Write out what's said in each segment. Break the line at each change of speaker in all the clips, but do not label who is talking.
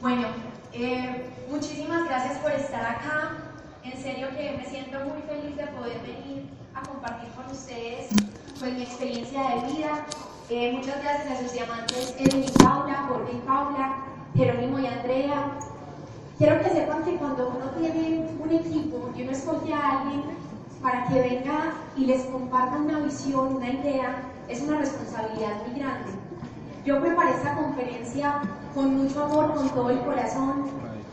Bueno, eh, muchísimas gracias por estar acá. En serio que me siento muy feliz de poder venir a compartir con ustedes pues, mi experiencia de vida. Eh, muchas gracias a sus diamantes Edwin y Paula, Jorge y Paula, Jerónimo y Andrea. Quiero que sepan que cuando uno tiene un equipo y uno escoge a alguien para que venga y les comparta una visión, una idea, es una responsabilidad muy grande. Yo preparé esta conferencia con mucho amor, con todo el corazón.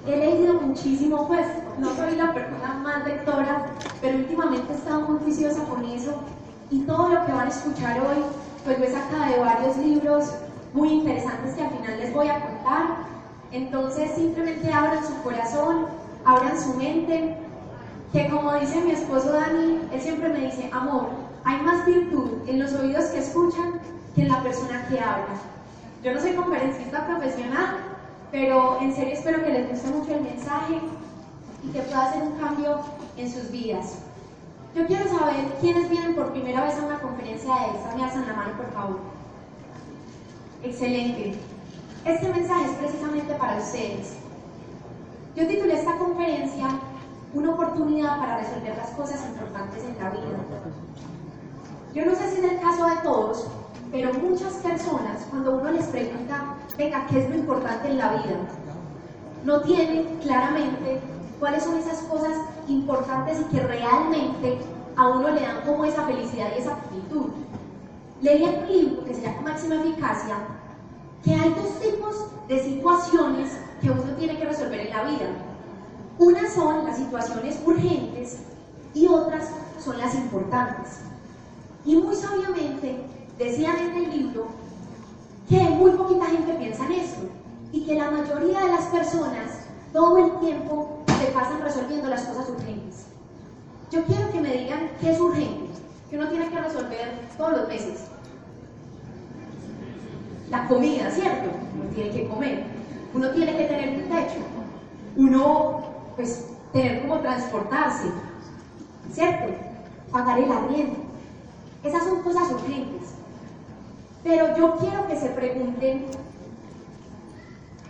He leído muchísimo, pues no soy la persona más lectora, pero últimamente he estado muy juiciosa con eso y todo lo que van a escuchar hoy, pues lo he sacado de varios libros muy interesantes que al final les voy a contar. Entonces simplemente abran su corazón, abran su mente, que como dice mi esposo Dani, él siempre me dice, amor, hay más virtud en los oídos que escuchan que en la persona que habla. Yo no soy conferencista profesional, pero en serio espero que les guste mucho el mensaje y que pueda hacer un cambio en sus vidas. Yo quiero saber quiénes vienen por primera vez a una conferencia de esta. Me alzan la mano, por favor. Excelente. Este mensaje es precisamente para ustedes. Yo titulé esta conferencia Una oportunidad para resolver las cosas importantes en la vida. Yo no sé si es el caso de todos, pero muchas personas, cuando uno les pregunta, venga, ¿qué es lo importante en la vida? No tienen claramente cuáles son esas cosas importantes y que realmente a uno le dan como esa felicidad y esa plenitud. Leí en un libro que se llama Máxima Eficacia que hay dos tipos de situaciones que uno tiene que resolver en la vida. Unas son las situaciones urgentes y otras son las importantes. Y muy sabiamente decían en el libro que muy poquita gente piensa en eso y que la mayoría de las personas todo el tiempo se pasan resolviendo las cosas urgentes. Yo quiero que me digan qué es urgente, que uno tiene que resolver todos los meses. La comida, ¿cierto? Uno tiene que comer, uno tiene que tener un techo, uno, pues, tener como transportarse, ¿cierto? Pagar el arriendo. Esas son cosas urgentes. Pero yo quiero que se pregunten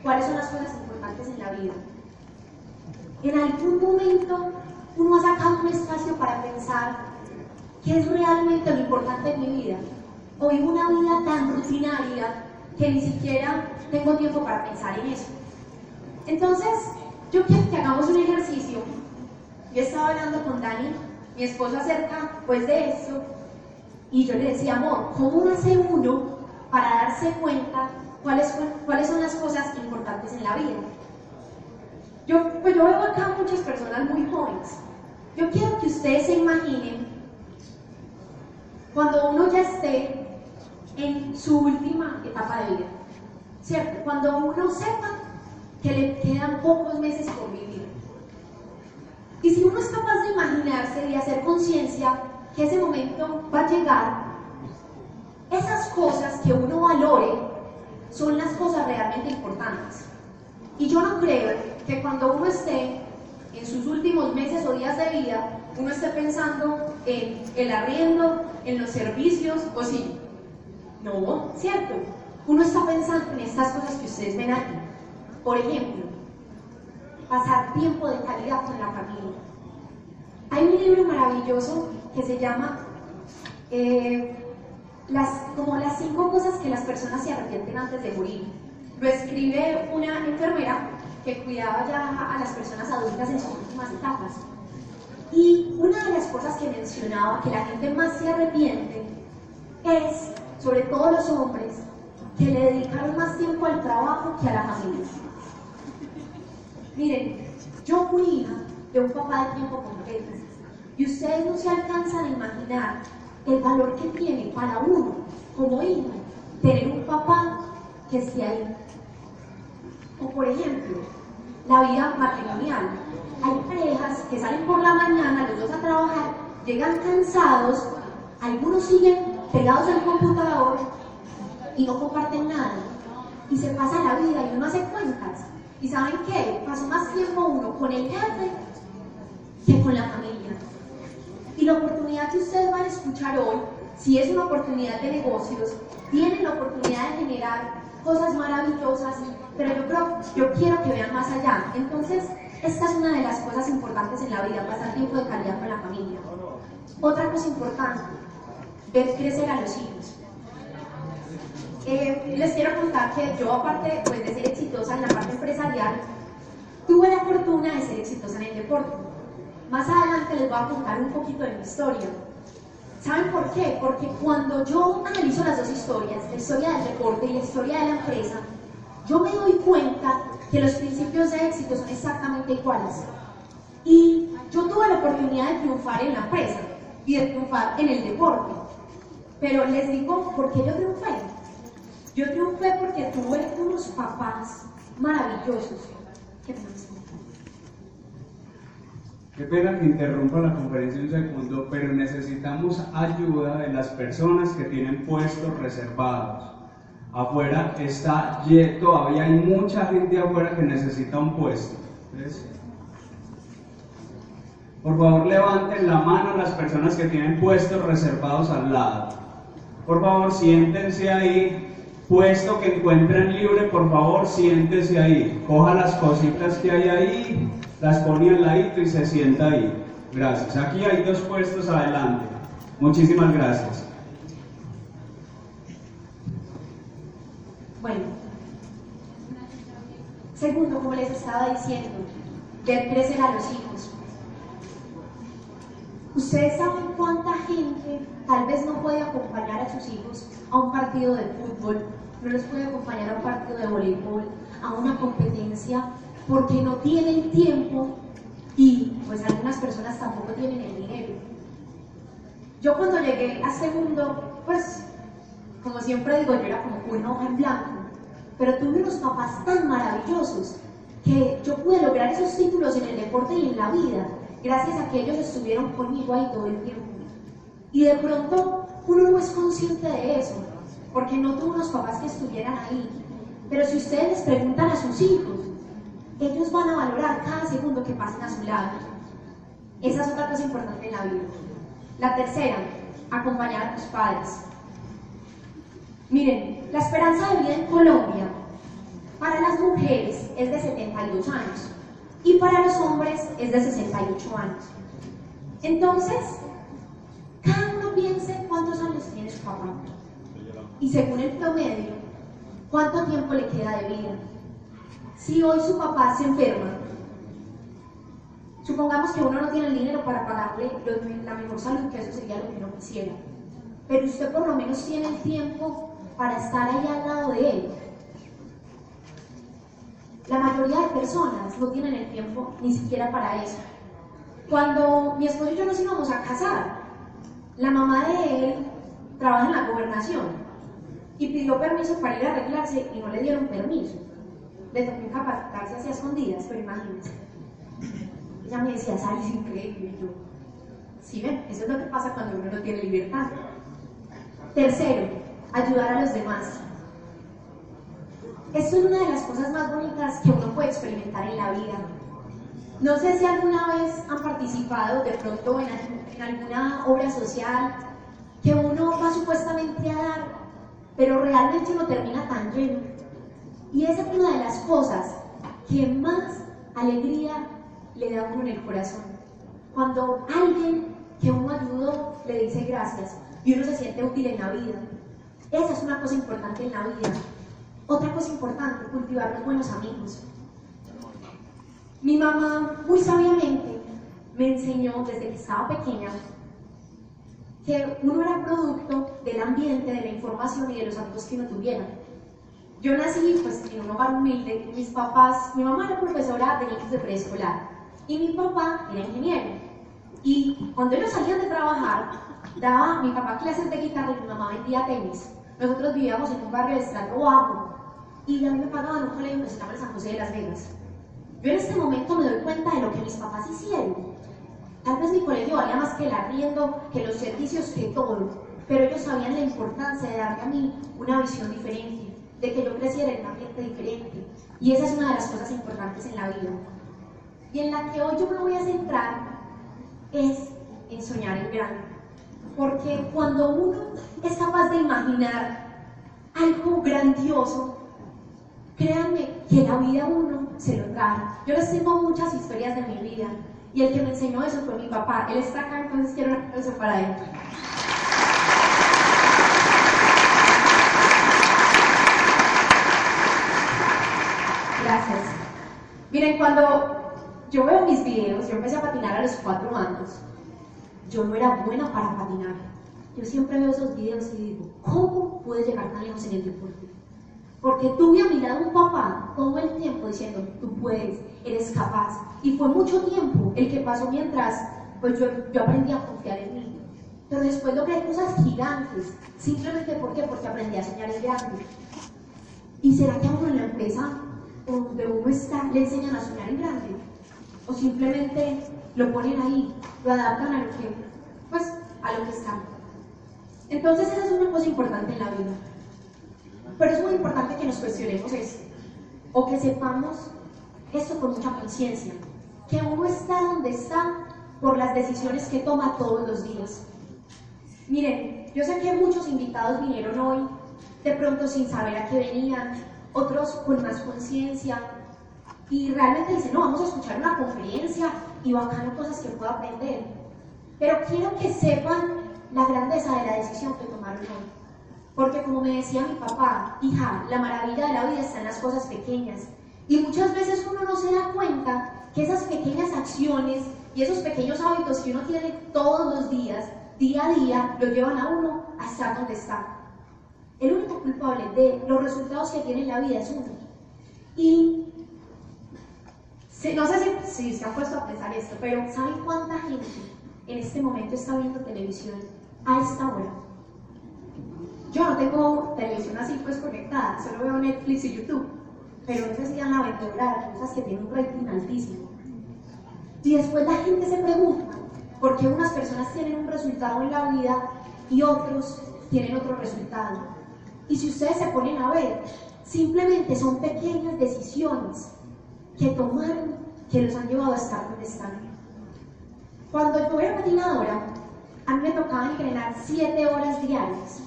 cuáles son las cosas importantes en la vida. En algún momento uno ha sacado un espacio para pensar qué es realmente lo importante en mi vida. O vivo una vida tan rutinaria que ni siquiera tengo tiempo para pensar en eso. Entonces, yo quiero que hagamos un ejercicio. Yo estaba hablando con Dani, mi esposo, acerca pues de esto, y yo le decía, amor, ¿cómo hace uno para darse cuenta cuáles, cuáles son las cosas importantes en la vida? Yo, pues yo veo acá muchas personas muy jóvenes. Yo quiero que ustedes se imaginen cuando uno ya esté en su última etapa de vida, ¿cierto? Cuando uno sepa que le quedan pocos meses por vivir. Y si uno es capaz de imaginarse y hacer conciencia que ese momento va a llegar, esas cosas que uno valore son las cosas realmente importantes. Y yo no creo que cuando uno esté en sus últimos meses o días de vida, uno esté pensando en el arriendo, en los servicios, o sí. No, ¿cierto? Uno está pensando en estas cosas que ustedes ven aquí. Por ejemplo, pasar tiempo de calidad con la familia. Hay un libro maravilloso que se llama eh, las, como las cinco cosas que las personas se arrepienten antes de morir. Lo escribe una enfermera que cuidaba ya a las personas adultas en sus últimas etapas. Y una de las cosas que mencionaba que la gente más se arrepiente es, sobre todo los hombres, que le dedicaron más tiempo al trabajo que a la familia. Miren, yo fui hija de un papá de tiempo completo y ustedes no se alcanzan a imaginar el valor que tiene para uno como hijo tener un papá que esté ahí. O por ejemplo, la vida matrimonial. Hay parejas que salen por la mañana, los dos a trabajar, llegan cansados, algunos siguen pegados al computador y no comparten nada. Y se pasa la vida y uno hace cuentas. ¿Y saben qué? Pasó más tiempo uno con el jefe que con la familia. Y la oportunidad que ustedes van a escuchar hoy, si es una oportunidad de negocios, tienen la oportunidad de generar cosas maravillosas, pero yo creo, yo quiero que vean más allá. Entonces, esta es una de las cosas importantes en la vida, pasar tiempo de calidad con la familia. Otra cosa importante, ver crecer a los hijos. Eh, les quiero contar que yo, aparte pues, de ser exitosa en la parte empresarial, tuve la fortuna de ser exitosa en el deporte. Más adelante les voy a contar un poquito de mi historia. ¿Saben por qué? Porque cuando yo analizo las dos historias, la historia del deporte y la historia de la empresa, yo me doy cuenta que los principios de éxito son exactamente iguales. Y yo tuve la oportunidad de triunfar en la empresa y de triunfar en el deporte. Pero les digo, ¿por qué yo triunfé? Yo triunfé porque tuve unos papás maravillosos. ¿Qué
Qué pena que interrumpa la conferencia un segundo, pero necesitamos ayuda de las personas que tienen puestos reservados. Afuera está, todavía hay mucha gente afuera que necesita un puesto. Por favor, levanten la mano las personas que tienen puestos reservados al lado. Por favor, siéntense ahí. Puesto que encuentren libre, por favor, siéntese ahí. Coja las cositas que hay ahí las pone al ladito y se sienta ahí. Gracias. Aquí hay dos puestos adelante. Muchísimas gracias.
Bueno, segundo, como les estaba diciendo, ver crecer a los hijos. Ustedes saben cuánta gente tal vez no puede acompañar a sus hijos a un partido de fútbol, no les puede acompañar a un partido de voleibol, a una competencia porque no tienen tiempo y pues algunas personas tampoco tienen el dinero. Yo cuando llegué a segundo, pues como siempre digo, yo era como una hoja en blanco, pero tuve unos papás tan maravillosos que yo pude lograr esos títulos en el deporte y en la vida, gracias a que ellos estuvieron conmigo ahí todo el tiempo. Y de pronto uno no es consciente de eso, porque no tuvo unos papás que estuvieran ahí. Pero si ustedes les preguntan a sus hijos, ellos van a valorar cada segundo que pasen a su lado. Esa es otra cosa importante en la vida. La tercera, acompañar a tus padres. Miren, la esperanza de vida en Colombia para las mujeres es de 72 años y para los hombres es de 68 años. Entonces, cada uno piense cuántos años tiene su papá y según el promedio, cuánto tiempo le queda de vida. Si hoy su papá se enferma, supongamos que uno no tiene el dinero para pagarle la mejor salud, que eso sería lo que uno quisiera, pero usted por lo menos tiene el tiempo para estar ahí al lado de él. La mayoría de personas no tienen el tiempo ni siquiera para eso. Cuando mi esposo y yo nos íbamos a casar, la mamá de él trabaja en la gobernación y pidió permiso para ir a arreglarse y no le dieron permiso le tocó incapacitarse hacia escondidas, pero imagínense. Ella me decía, Sari, es increíble. Y yo, sí, ven, eso es lo que pasa cuando uno no tiene libertad. Tercero, ayudar a los demás. Esto es una de las cosas más bonitas que uno puede experimentar en la vida. No sé si alguna vez han participado de pronto en, en alguna obra social que uno va supuestamente a dar, pero realmente uno termina tan lleno y esa es una de las cosas que más alegría le da a uno en el corazón. Cuando alguien que uno ayudó le dice gracias y uno se siente útil en la vida. Esa es una cosa importante en la vida. Otra cosa importante, cultivar los buenos amigos. Mi mamá muy sabiamente me enseñó desde que estaba pequeña que uno era producto del ambiente, de la información y de los amigos que uno tuviera. Yo nací pues, en un hogar humilde, mis papás, mi mamá era profesora de niños de preescolar y mi papá era ingeniero. Y cuando ellos salían de trabajar, daba mi papá clases de guitarra y mi mamá vendía tenis. Nosotros vivíamos en un barrio de estrato bajo y a mí me pagaban un colegio que se llama San José de Las Vegas. Yo en este momento me doy cuenta de lo que mis papás hicieron. Vez mi colegio valía más que el arriendo, que los servicios, que todo, pero ellos sabían la importancia de darme a mí una visión diferente de que yo creciera en un ambiente diferente. Y esa es una de las cosas importantes en la vida. Y en la que hoy yo me voy a centrar es en soñar en grande. Porque cuando uno es capaz de imaginar algo grandioso, créanme que la vida uno se lo trae. Yo les tengo muchas historias de mi vida y el que me enseñó eso fue mi papá. Él está acá, entonces quiero un aplauso para él. Gracias. Miren, cuando yo veo mis videos, yo empecé a patinar a los cuatro años. Yo no era buena para patinar. Yo siempre veo esos videos y digo, ¿cómo pude llegar tan lejos en el deporte? Porque tuve a mi lado un papá todo el tiempo diciendo, tú puedes, eres capaz. Y fue mucho tiempo el que pasó mientras pues yo, yo aprendí a confiar en mí. Pero después logré cosas gigantes. Simplemente ¿por qué? Porque aprendí a soñar en grande. ¿Y será que a uno en la empresa donde uno está le enseñan a soñar en grande? ¿O simplemente lo ponen ahí, lo adaptan a lo que, pues, a lo que están? Entonces esa es una cosa importante en la vida. Pero es muy importante que nos cuestionemos esto, o que sepamos esto con mucha conciencia, que uno está donde está por las decisiones que toma todos los días. Miren, yo sé que muchos invitados vinieron hoy de pronto sin saber a qué venían, otros con más conciencia, y realmente dicen, no, vamos a escuchar una conferencia y bacano cosas que puedo aprender. Pero quiero que sepan la grandeza de la decisión que tomaron hoy. Porque como me decía mi papá, hija, la maravilla de la vida está en las cosas pequeñas. Y muchas veces uno no se da cuenta que esas pequeñas acciones y esos pequeños hábitos que uno tiene todos los días, día a día, lo llevan a uno a estar donde está. El único culpable de los resultados que tiene en la vida es uno. Y no sé si, se han puesto a pensar esto, pero ¿saben cuánta gente en este momento está viendo televisión a esta hora? Yo no tengo televisión así pues conectada, solo veo Netflix y YouTube, pero sé si la aventura, cosas que tienen un rating altísimo. Y después la gente se pregunta por qué unas personas tienen un resultado en la vida y otros tienen otro resultado. Y si ustedes se ponen a ver, simplemente son pequeñas decisiones que tomaron que los han llevado a estar donde están. Cuando yo era patinadora, a mí me tocaba entrenar siete horas diarias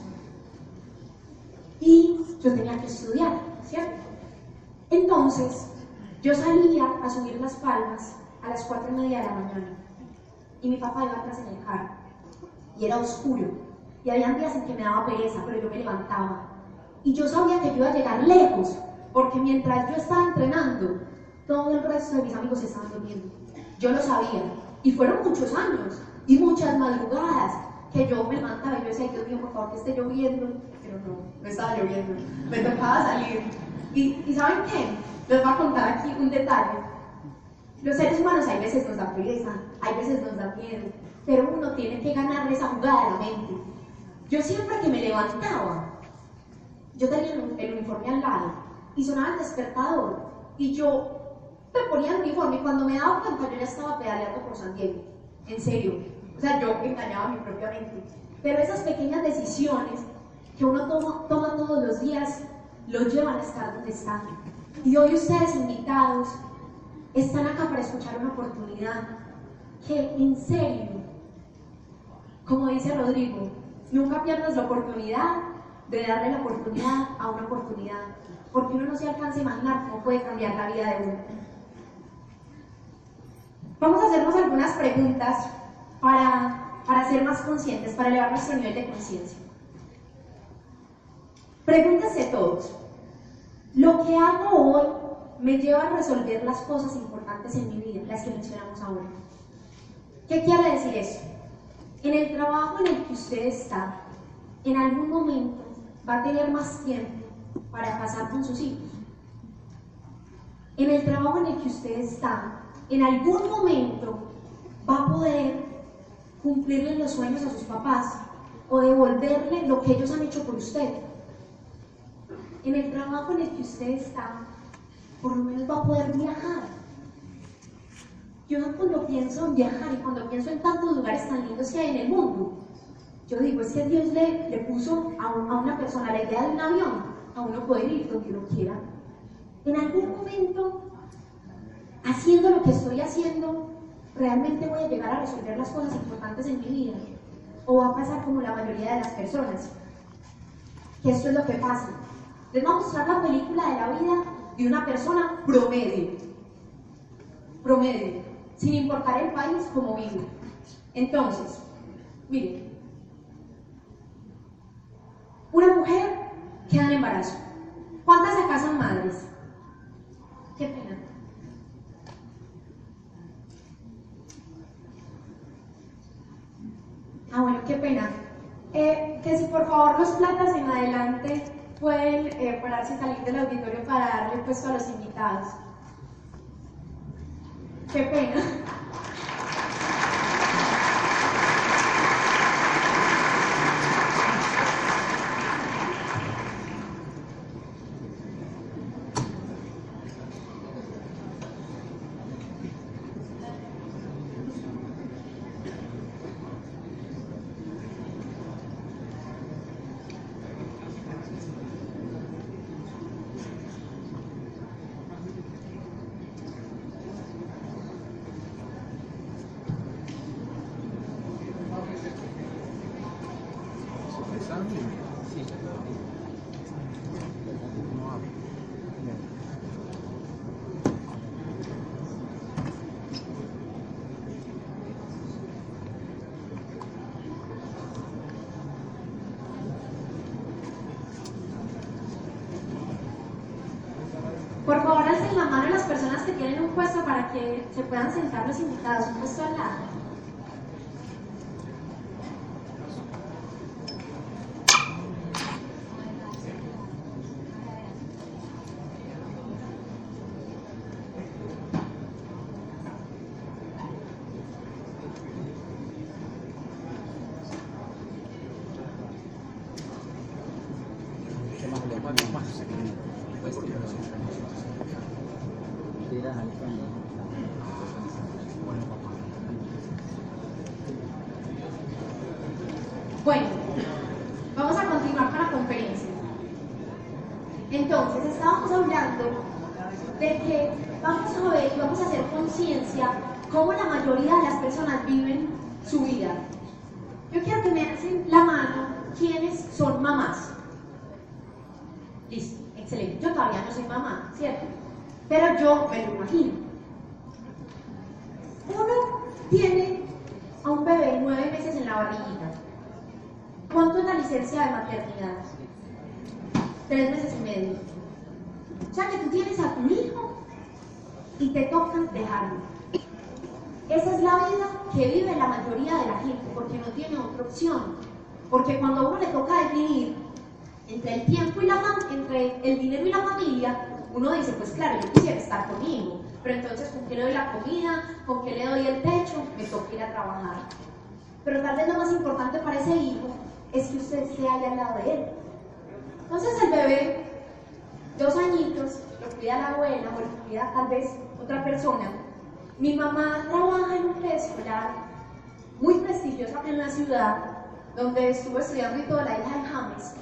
y yo tenía que estudiar, ¿cierto? Entonces, yo salía a subir las palmas a las cuatro y media de la mañana. Y mi papá iba atrás en el carro. Y era oscuro. Y había días en que me daba pereza, pero yo me levantaba. Y yo sabía que yo iba a llegar lejos porque mientras yo estaba entrenando, todo el resto de mis amigos estaban durmiendo. Yo lo sabía. Y fueron muchos años y muchas madrugadas que yo me levantaba y yo decía, Dios mío, por favor, que esté lloviendo, pero no, no estaba lloviendo, me tocaba salir. Y, ¿y ¿saben qué? Les voy a contar aquí un detalle. Los seres humanos hay veces nos da pereza, hay veces nos da miedo, pero uno tiene que ganarle esa jugada de la mente. Yo siempre que me levantaba, yo tenía el uniforme al lado y sonaba el despertador y yo me ponía el uniforme y cuando me daba cuenta yo ya estaba pedaleando por San Diego, en serio. O sea, yo engañaba a mi propia mente. Pero esas pequeñas decisiones que uno toma, todos los días lo llevan a estar donde están. Y hoy ustedes invitados están acá para escuchar una oportunidad que en serio, como dice Rodrigo, nunca pierdas la oportunidad de darle la oportunidad a una oportunidad, porque uno no se alcanza a imaginar cómo puede cambiar la vida de uno. Vamos a hacernos algunas preguntas para, para ser más conscientes, para elevar nuestro nivel de conciencia. Pregúntense todos, ¿lo que hago hoy me lleva a resolver las cosas importantes en mi vida, las que mencionamos ahora? ¿Qué quiere decir eso? En el trabajo en el que usted está, en algún momento va a tener más tiempo para pasar con sus hijos. En el trabajo en el que usted está, en algún momento va a poder cumplirle los sueños a sus papás o devolverle lo que ellos han hecho por usted. En el trabajo en el que usted está, por lo menos va a poder viajar. Yo cuando pienso en viajar y cuando pienso en tantos lugares tan lindos que hay en el mundo, yo digo, es que Dios le, le puso a, a una persona la idea de un avión, a uno poder ir donde uno quiera. En algún momento, haciendo lo que estoy haciendo, ¿realmente voy a llegar a resolver las cosas importantes en mi vida? ¿O va a pasar como la mayoría de las personas? Que esto es lo que pasa. Les voy a mostrar la película de la vida de una persona promedio. Promedio, sin importar el país como vive. Entonces, miren, una mujer queda en embarazo. ¿Cuántas son madres? Qué pena. Ah, bueno, qué pena. Eh, que si por favor los platas en adelante pueden eh, pararse y salir del auditorio para darle puesto a los invitados. Qué pena. Por favor, alcen la mano las personas que tienen un puesto para que se puedan sentar los invitados, un puesto al lado. Bueno, vamos a continuar con la conferencia. Entonces, estábamos hablando de que vamos a ver y vamos a hacer conciencia cómo la mayoría de las personas viven su vida. Yo quiero que me hacen la mano quienes son mamás. Listo, excelente. Yo todavía no soy mamá, ¿cierto? Pero yo me lo imagino. Uno tiene a un bebé nueve meses en la barriguita. ¿Cuánto es la licencia de maternidad? Tres meses y medio. O sea que tú tienes a tu hijo y te toca dejarlo. Esa es la vida que vive la mayoría de la gente, porque no tiene otra opción. Porque cuando a uno le toca definir entre el tiempo y la entre el dinero y la familia, uno dice, pues claro, yo quisiera estar conmigo, pero entonces ¿con qué le doy la comida? ¿Con qué le doy el techo? Me toca ir a trabajar. Pero tal vez lo más importante para ese hijo es que usted esté ahí al lado de él. Entonces el bebé, dos añitos, lo cuida la abuela o lo cuida tal vez otra persona. Mi mamá trabaja en un preescolar muy prestigioso en la ciudad, donde estuvo estudiando y toda la hija de James.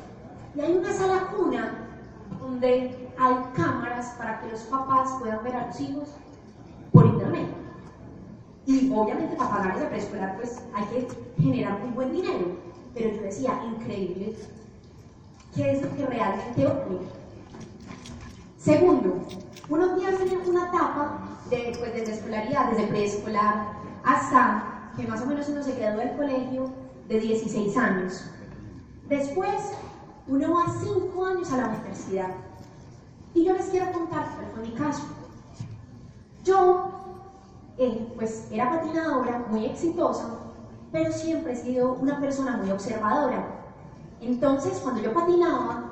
Y hay una sala cuna donde hay cámaras para que los papás puedan ver a los hijos por internet. Y obviamente para pagar ese preescolar pues hay que generar muy buen dinero. Pero yo decía, increíble, ¿qué es lo que realmente ocurre? Segundo, uno tiene una etapa de, pues, desde escolaridad, desde preescolar hasta que más o menos uno se graduó del colegio de 16 años. Después, uno va 5 años a la universidad. Y yo les quiero contar cuál fue mi caso. Yo, eh, pues, era patinadora, muy exitosa, pero siempre he sido una persona muy observadora. Entonces, cuando yo patinaba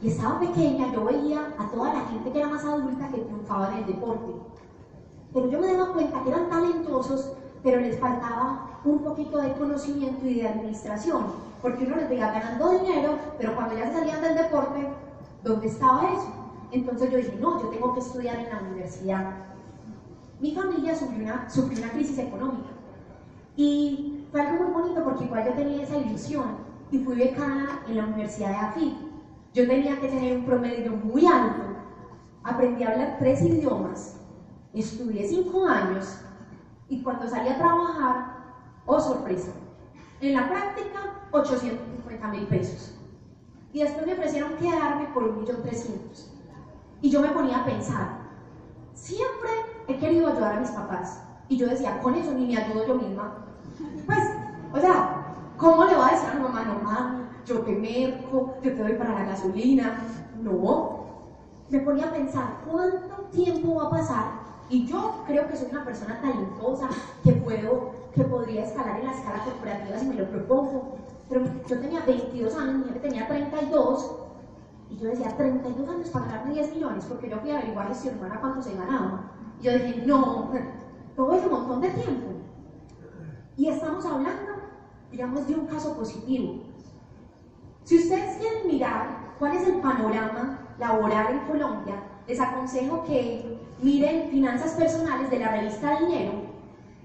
y estaba pequeña, yo veía a toda la gente que era más adulta que triunfaba en el deporte. Pero yo me daba cuenta que eran talentosos, pero les faltaba un poquito de conocimiento y de administración, porque uno les veía ganando dinero, pero cuando ya salían del deporte, ¿dónde estaba eso? Entonces yo dije, no, yo tengo que estudiar en la universidad. Mi familia sufrió una, sufrió una crisis económica y fue algo muy bonito porque igual yo tenía esa ilusión y fui becada en la Universidad de AFIT. Yo tenía que tener un promedio muy alto, aprendí a hablar tres idiomas, estudié cinco años y cuando salí a trabajar, oh sorpresa, en la práctica 850 mil pesos. Y después me ofrecieron quedarme por un millón trescientos. Y yo me ponía a pensar, siempre he querido ayudar a mis papás. Y yo decía, con eso ni me ayudo yo misma. Pues, o sea, ¿cómo le va a decir a mamá, mamá, yo te merco, yo te doy para la gasolina? No. Me ponía a pensar, ¿cuánto tiempo va a pasar? Y yo creo que soy una persona talentosa, que puedo, que podría escalar en la escala corporativa si me lo propongo. Pero yo tenía 22 años, mi jefe tenía 32, y yo decía, 32 años para ganarme 10 millones, porque yo fui a averiguar gestión humana cuánto se ganaba. Y yo dije, no, todo es un montón de tiempo. Y estamos hablando, digamos, de un caso positivo. Si ustedes quieren mirar cuál es el panorama laboral en Colombia, les aconsejo que miren Finanzas Personales de la revista Dinero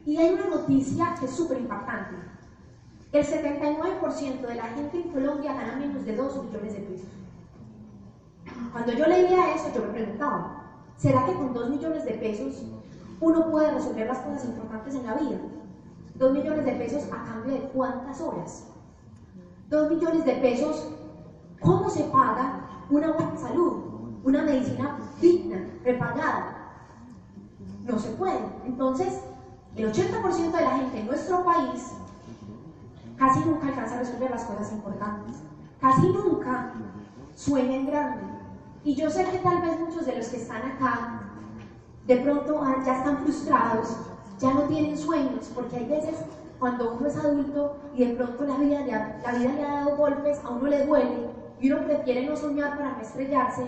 y hay una noticia que es súper impactante. El 79% de la gente en Colombia gana menos de 2 millones de pesos. Cuando yo leía eso, yo me preguntaba, ¿será que con 2 millones de pesos uno puede resolver las cosas importantes en la vida? 2 millones de pesos a cambio de cuántas horas? 2 millones de pesos, ¿cómo se paga una buena salud? Una medicina digna, prepagada. No se puede. Entonces, el 80% de la gente en nuestro país casi nunca alcanza a resolver las cosas importantes. Casi nunca sueña en grande. Y yo sé que tal vez muchos de los que están acá de pronto ah, ya están frustrados, ya no tienen sueños, porque hay veces cuando uno es adulto y de pronto la vida, le ha dado golpes, a uno le duele y uno prefiere no soñar para no estrellarse,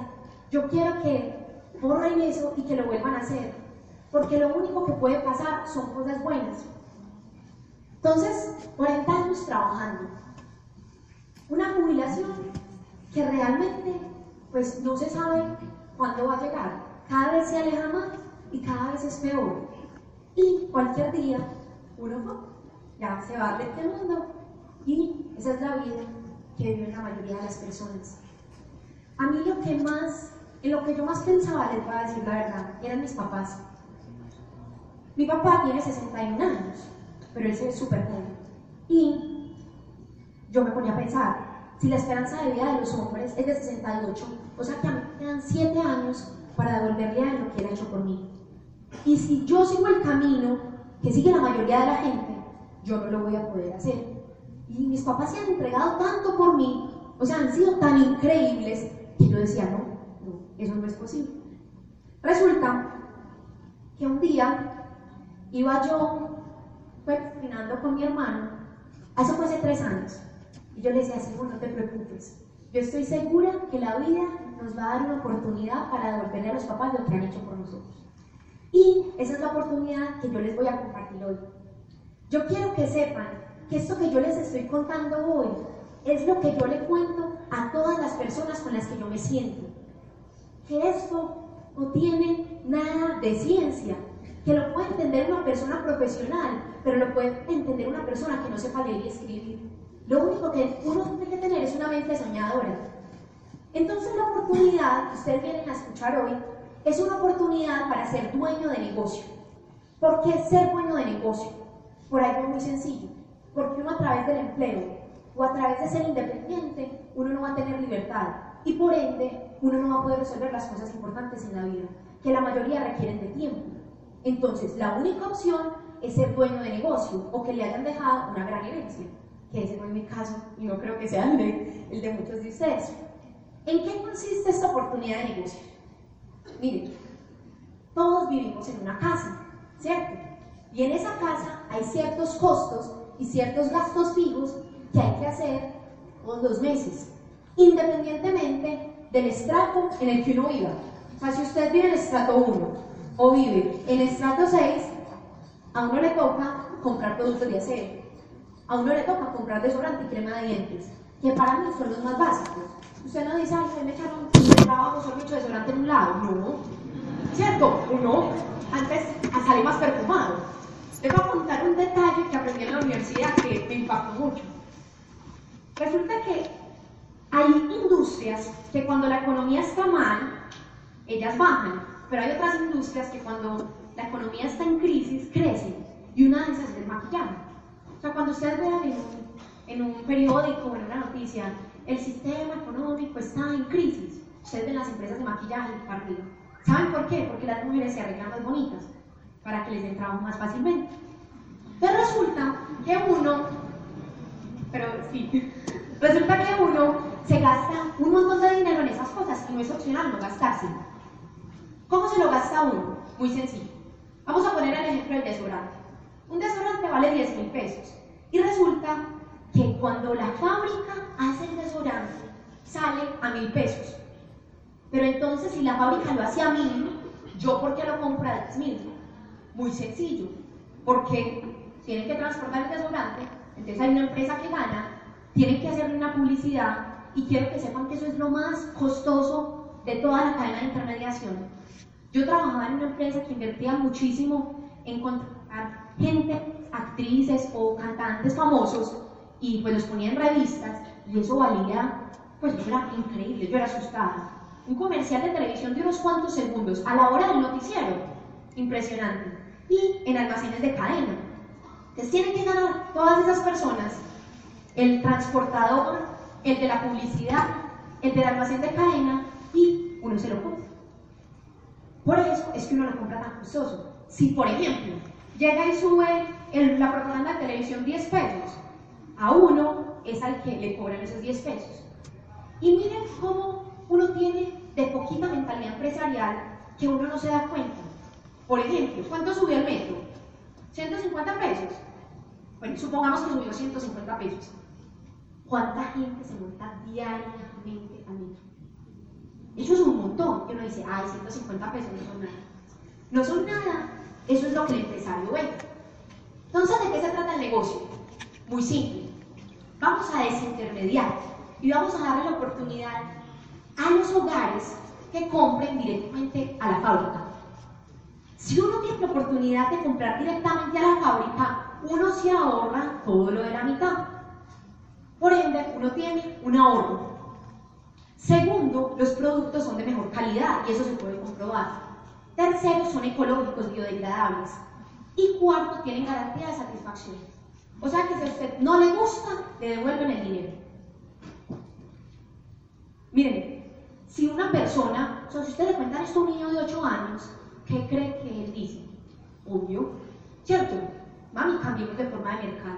yo quiero que borren eso y que lo vuelvan a hacer, porque lo único que puede pasar son cosas buenas. Entonces, 40 años trabajando, una jubilación que realmente pues no se sabe cuándo va a llegar, cada vez se aleja más y cada vez es peor. Y cualquier día uno ya se va mundo y esa es la vida que viven la mayoría de las personas. A mí lo que más, en lo que yo más pensaba, les voy a decir la verdad, eran mis papás. Mi papá tiene 61 años, pero él se ve súper joven. Y yo me ponía a pensar, si la esperanza de vida de los hombres es de 68, o sea que a mí quedan 7 años para devolverle a él lo que él ha hecho por mí. Y si yo sigo el camino que sigue la mayoría de la gente, yo no lo voy a poder hacer. Y mis papás se han entregado tanto por mí, o sea, han sido tan increíbles que yo decía, no, no, eso no es posible. Resulta que un día iba yo, pues, caminando con mi hermano, eso fue hace tres años, y yo le decía, así, no te preocupes, yo estoy segura que la vida nos va a dar una oportunidad para devolverle a los papás lo que han hecho por nosotros. Y esa es la oportunidad que yo les voy a compartir hoy. Yo quiero que sepan que esto que yo les estoy contando hoy es lo que yo le cuento a todas las personas con las que yo me siento. Que esto no tiene nada de ciencia, que lo puede entender una persona profesional, pero lo puede entender una persona que no sepa leer y escribir. Lo único que uno tiene que tener es una mente soñadora. Entonces la oportunidad que ustedes vienen a escuchar hoy es una oportunidad para ser dueño de negocio. ¿Por qué ser dueño de negocio? Por algo muy sencillo porque uno a través del empleo o a través de ser independiente, uno no va a tener libertad y por ende uno no va a poder resolver las cosas importantes en la vida, que la mayoría requieren de tiempo. Entonces, la única opción es ser dueño de negocio o que le hayan dejado una gran herencia, que ese no es mi caso y no creo que sea el de, el de muchos de ustedes. ¿En qué consiste esta oportunidad de negocio? Miren, todos vivimos en una casa, ¿cierto? Y en esa casa hay ciertos costos y ciertos gastos fijos que hay que hacer todos los meses, independientemente del estrato en el que uno viva. O sea, si usted vive en el estrato 1 o vive en el estrato 6, a uno le toca comprar productos de acero, a uno le toca comprar desodorante y crema de dientes, que para mí son los más básicos. Usted no dice, ay, me echaron un trabajo, solo hecho desodorante en un lado. No, ¿cierto? Uno antes sale más perfumado. Les voy a contar un detalle que aprendí en la universidad que me impactó mucho. Resulta que hay industrias que cuando la economía está mal, ellas bajan, pero hay otras industrias que cuando la economía está en crisis, crecen. Y una de esas es el maquillaje. O sea, cuando ustedes vean en un, en un periódico o en una noticia, el sistema económico está en crisis, ustedes ven las empresas de maquillaje para. ¿Saben por qué? Porque las mujeres se arreglan más bonitas, para que les den trabajo más fácilmente. Pero resulta que uno, pero sí, resulta que uno se gasta un montón de dinero en esas cosas y no es opcional no gastarse. ¿Cómo se lo gasta uno? Muy sencillo. Vamos a poner el ejemplo del desodorante. Un desodorante vale 10 mil pesos. Y resulta que cuando la fábrica hace el desodorante, sale a mil pesos. Pero entonces, si la fábrica lo hace a mil, ¿yo por qué lo compro a 10 mil? Muy sencillo. Porque tienen que transportar el desodorante, entonces hay una empresa que gana, tienen que hacerle una publicidad y quiero que sepan que eso es lo más costoso de toda la cadena de intermediación. Yo trabajaba en una empresa que invertía muchísimo en contratar gente, actrices o cantantes famosos y pues los ponía en revistas y eso valía, pues eso era increíble, yo era asustada. Un comercial de televisión de unos cuantos segundos a la hora del noticiero, impresionante. Y en almacenes de cadena. Entonces tienen que ganar todas esas personas, el transportador, el de la publicidad, el del almacén de cadena y uno se lo compra. Por eso es que uno lo compra tan costoso. Si, por ejemplo, llega y sube la propaganda de televisión 10 pesos, a uno es al que le cobran esos 10 pesos. Y miren cómo uno tiene de poquita mentalidad empresarial que uno no se da cuenta. Por ejemplo, ¿cuánto subió el metro? 150 pesos. Bueno, supongamos que subió 150 pesos. ¿Cuánta gente se monta diariamente al metro? Eso es un montón. Y uno dice, ay, 150 pesos no son nada. No son nada. Eso es lo que el empresario ve. Entonces, ¿de qué se trata el negocio? Muy simple. Vamos a desintermediar y vamos a darle la oportunidad a los hogares que compren directamente a la fábrica. Si uno tiene la oportunidad de comprar directamente a la fábrica, uno se ahorra todo lo de la mitad. Por ende, uno tiene un ahorro. Segundo, los productos son de mejor calidad y eso se puede comprobar. Tercero, son ecológicos, biodegradables. Y cuarto, tienen garantía de satisfacción. O sea que si a usted no le gusta, le devuelven el dinero. Miren, si una persona, o sea, si usted le cuenta esto a un niño de 8 años, ¿qué cree que él dice? Obvio, ¿cierto? Mami, cambiemos de forma de mercado.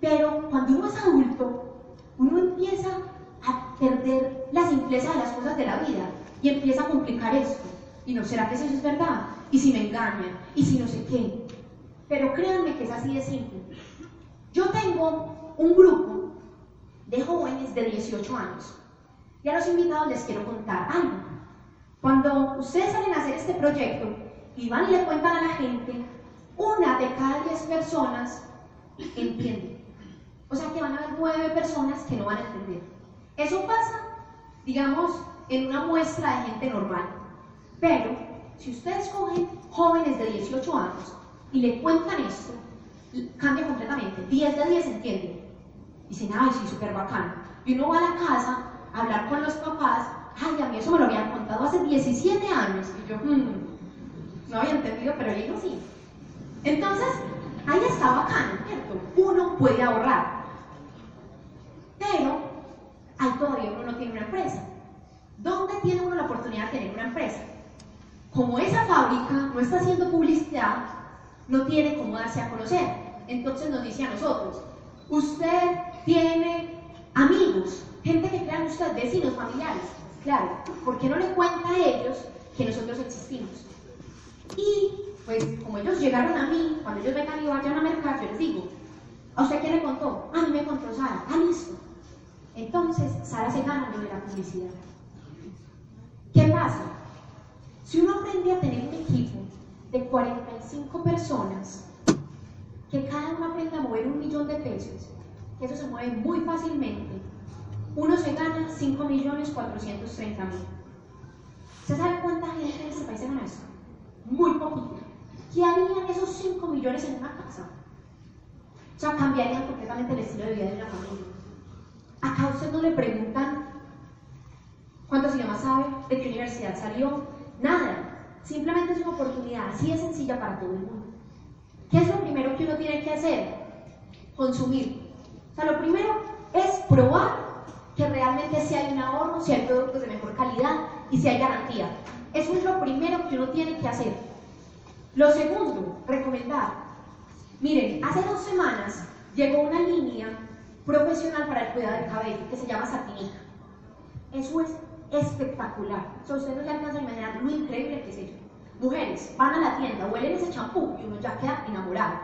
Pero cuando uno es adulto, uno empieza a perder la simpleza de las cosas de la vida y empieza a complicar esto. ¿Y no será que eso es verdad? ¿Y si me engañan? ¿Y si no sé qué? Pero créanme que es así de simple. Yo tengo un grupo de jóvenes de 18 años. Y a los invitados les quiero contar algo. Cuando ustedes salen a hacer este proyecto y van y le cuentan a la gente, una de cada 10 personas entiende. O sea que van a haber 9 personas que no van a entender. Eso pasa, digamos, en una muestra de gente normal. Pero si ustedes cogen jóvenes de 18 años y le cuentan esto, cambia completamente. 10 de 10 entienden. Dicen, ay, sí, súper bacán. Y uno va a la casa a hablar con los papás, ay, a mí eso me lo habían contado hace 17 años. Y yo, hmm, no había entendido, pero ellos sí. Entonces, ahí está bacán, ¿cierto? Uno puede ahorrar. Pero, ahí todavía uno no tiene una empresa. ¿Dónde tiene uno la oportunidad de tener una empresa? Como esa fábrica no está haciendo publicidad, no tiene cómo darse a conocer. Entonces nos dice a nosotros, usted tiene amigos, gente que crean usted, vecinos, familiares. Claro, ¿por qué no le cuenta a ellos que nosotros existimos? Y pues como ellos llegaron a mí, cuando ellos vengan y vayan a mercar, yo les digo, ¿a usted quién le contó? A mí me contó Sara. Ah, listo. Entonces, Sara se gana lo de la publicidad. ¿Qué pasa? Si uno aprende a tener un equipo de 45 personas, que cada uno aprenda a mover un millón de pesos, que eso se mueve muy fácilmente, uno se gana 5 millones 430 mil. ¿Se sabe cuánta gente en este país gana eso? Muy poquito. ¿Qué harían esos 5 millones en una casa? O sea, cambiarían completamente el estilo de vida de una familia. Acá usted no le preguntan cuántos idiomas sabe, de qué universidad salió, nada. Simplemente es una oportunidad así de sencilla para todo el mundo. ¿Qué es lo primero que uno tiene que hacer? Consumir. O sea, lo primero es probar que realmente si hay un ahorro, si hay productos de mejor calidad y si hay garantía. Eso es lo primero que uno tiene que hacer. Lo segundo, recomendar. Miren, hace dos semanas llegó una línea profesional para el cuidado del cabello que se llama Satinica. Eso es espectacular. O sea, ustedes no se alcanzan a imaginar lo increíble que es ello. Mujeres van a la tienda, huelen ese champú y uno ya queda enamorado.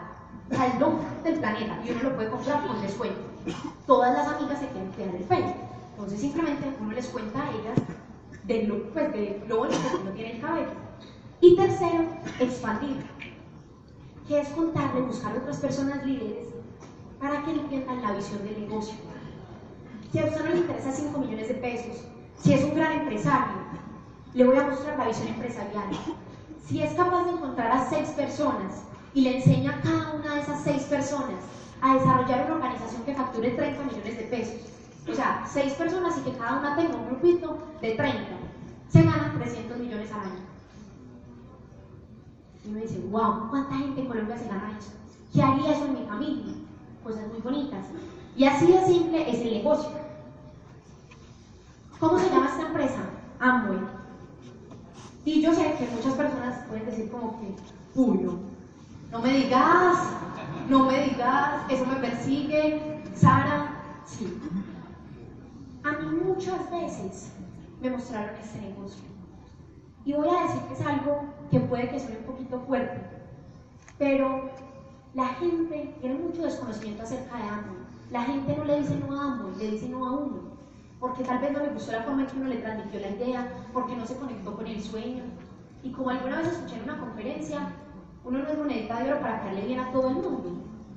O sea, es lo del planeta y uno lo puede comprar con descuento. Todas las amigas se quieren quedar el pelo. Entonces simplemente uno les cuenta a ellas de lo, pues, de lo bonito que uno tiene el cabello. Y tercero, expandir. Que es contarle, buscar otras personas líderes para que entiendan la visión del negocio. Si a usted no le interesa 5 millones de pesos, si es un gran empresario, le voy a mostrar la visión empresarial. Si es capaz de encontrar a seis personas y le enseña a cada una de esas seis personas a desarrollar una organización que facture 30 millones de pesos, o sea, seis personas y que cada una tenga un grupito de 30, se ganan 300 millones al año. Y uno dice, wow, ¿cuánta gente en Colombia se gana eso? ¿Qué haría eso en mi familia? Cosas muy bonitas. Y así de simple es el negocio. ¿Cómo se llama esta empresa? Amway. Y yo sé que muchas personas pueden decir como que, uy, no, me digas, no me digas, eso me persigue, Sara, sí. A mí muchas veces me mostraron este negocio. Y voy a decir que es algo que puede que suene un poquito fuerte, pero la gente tiene mucho desconocimiento acerca de Amway. La gente no le dice no a Amway, le dice no a uno porque tal vez no le gustó la forma en que uno le transmitió la idea, porque no se conectó con el sueño. Y como alguna vez escuché en una conferencia, uno no es monedita de oro para caerle bien a todo el mundo.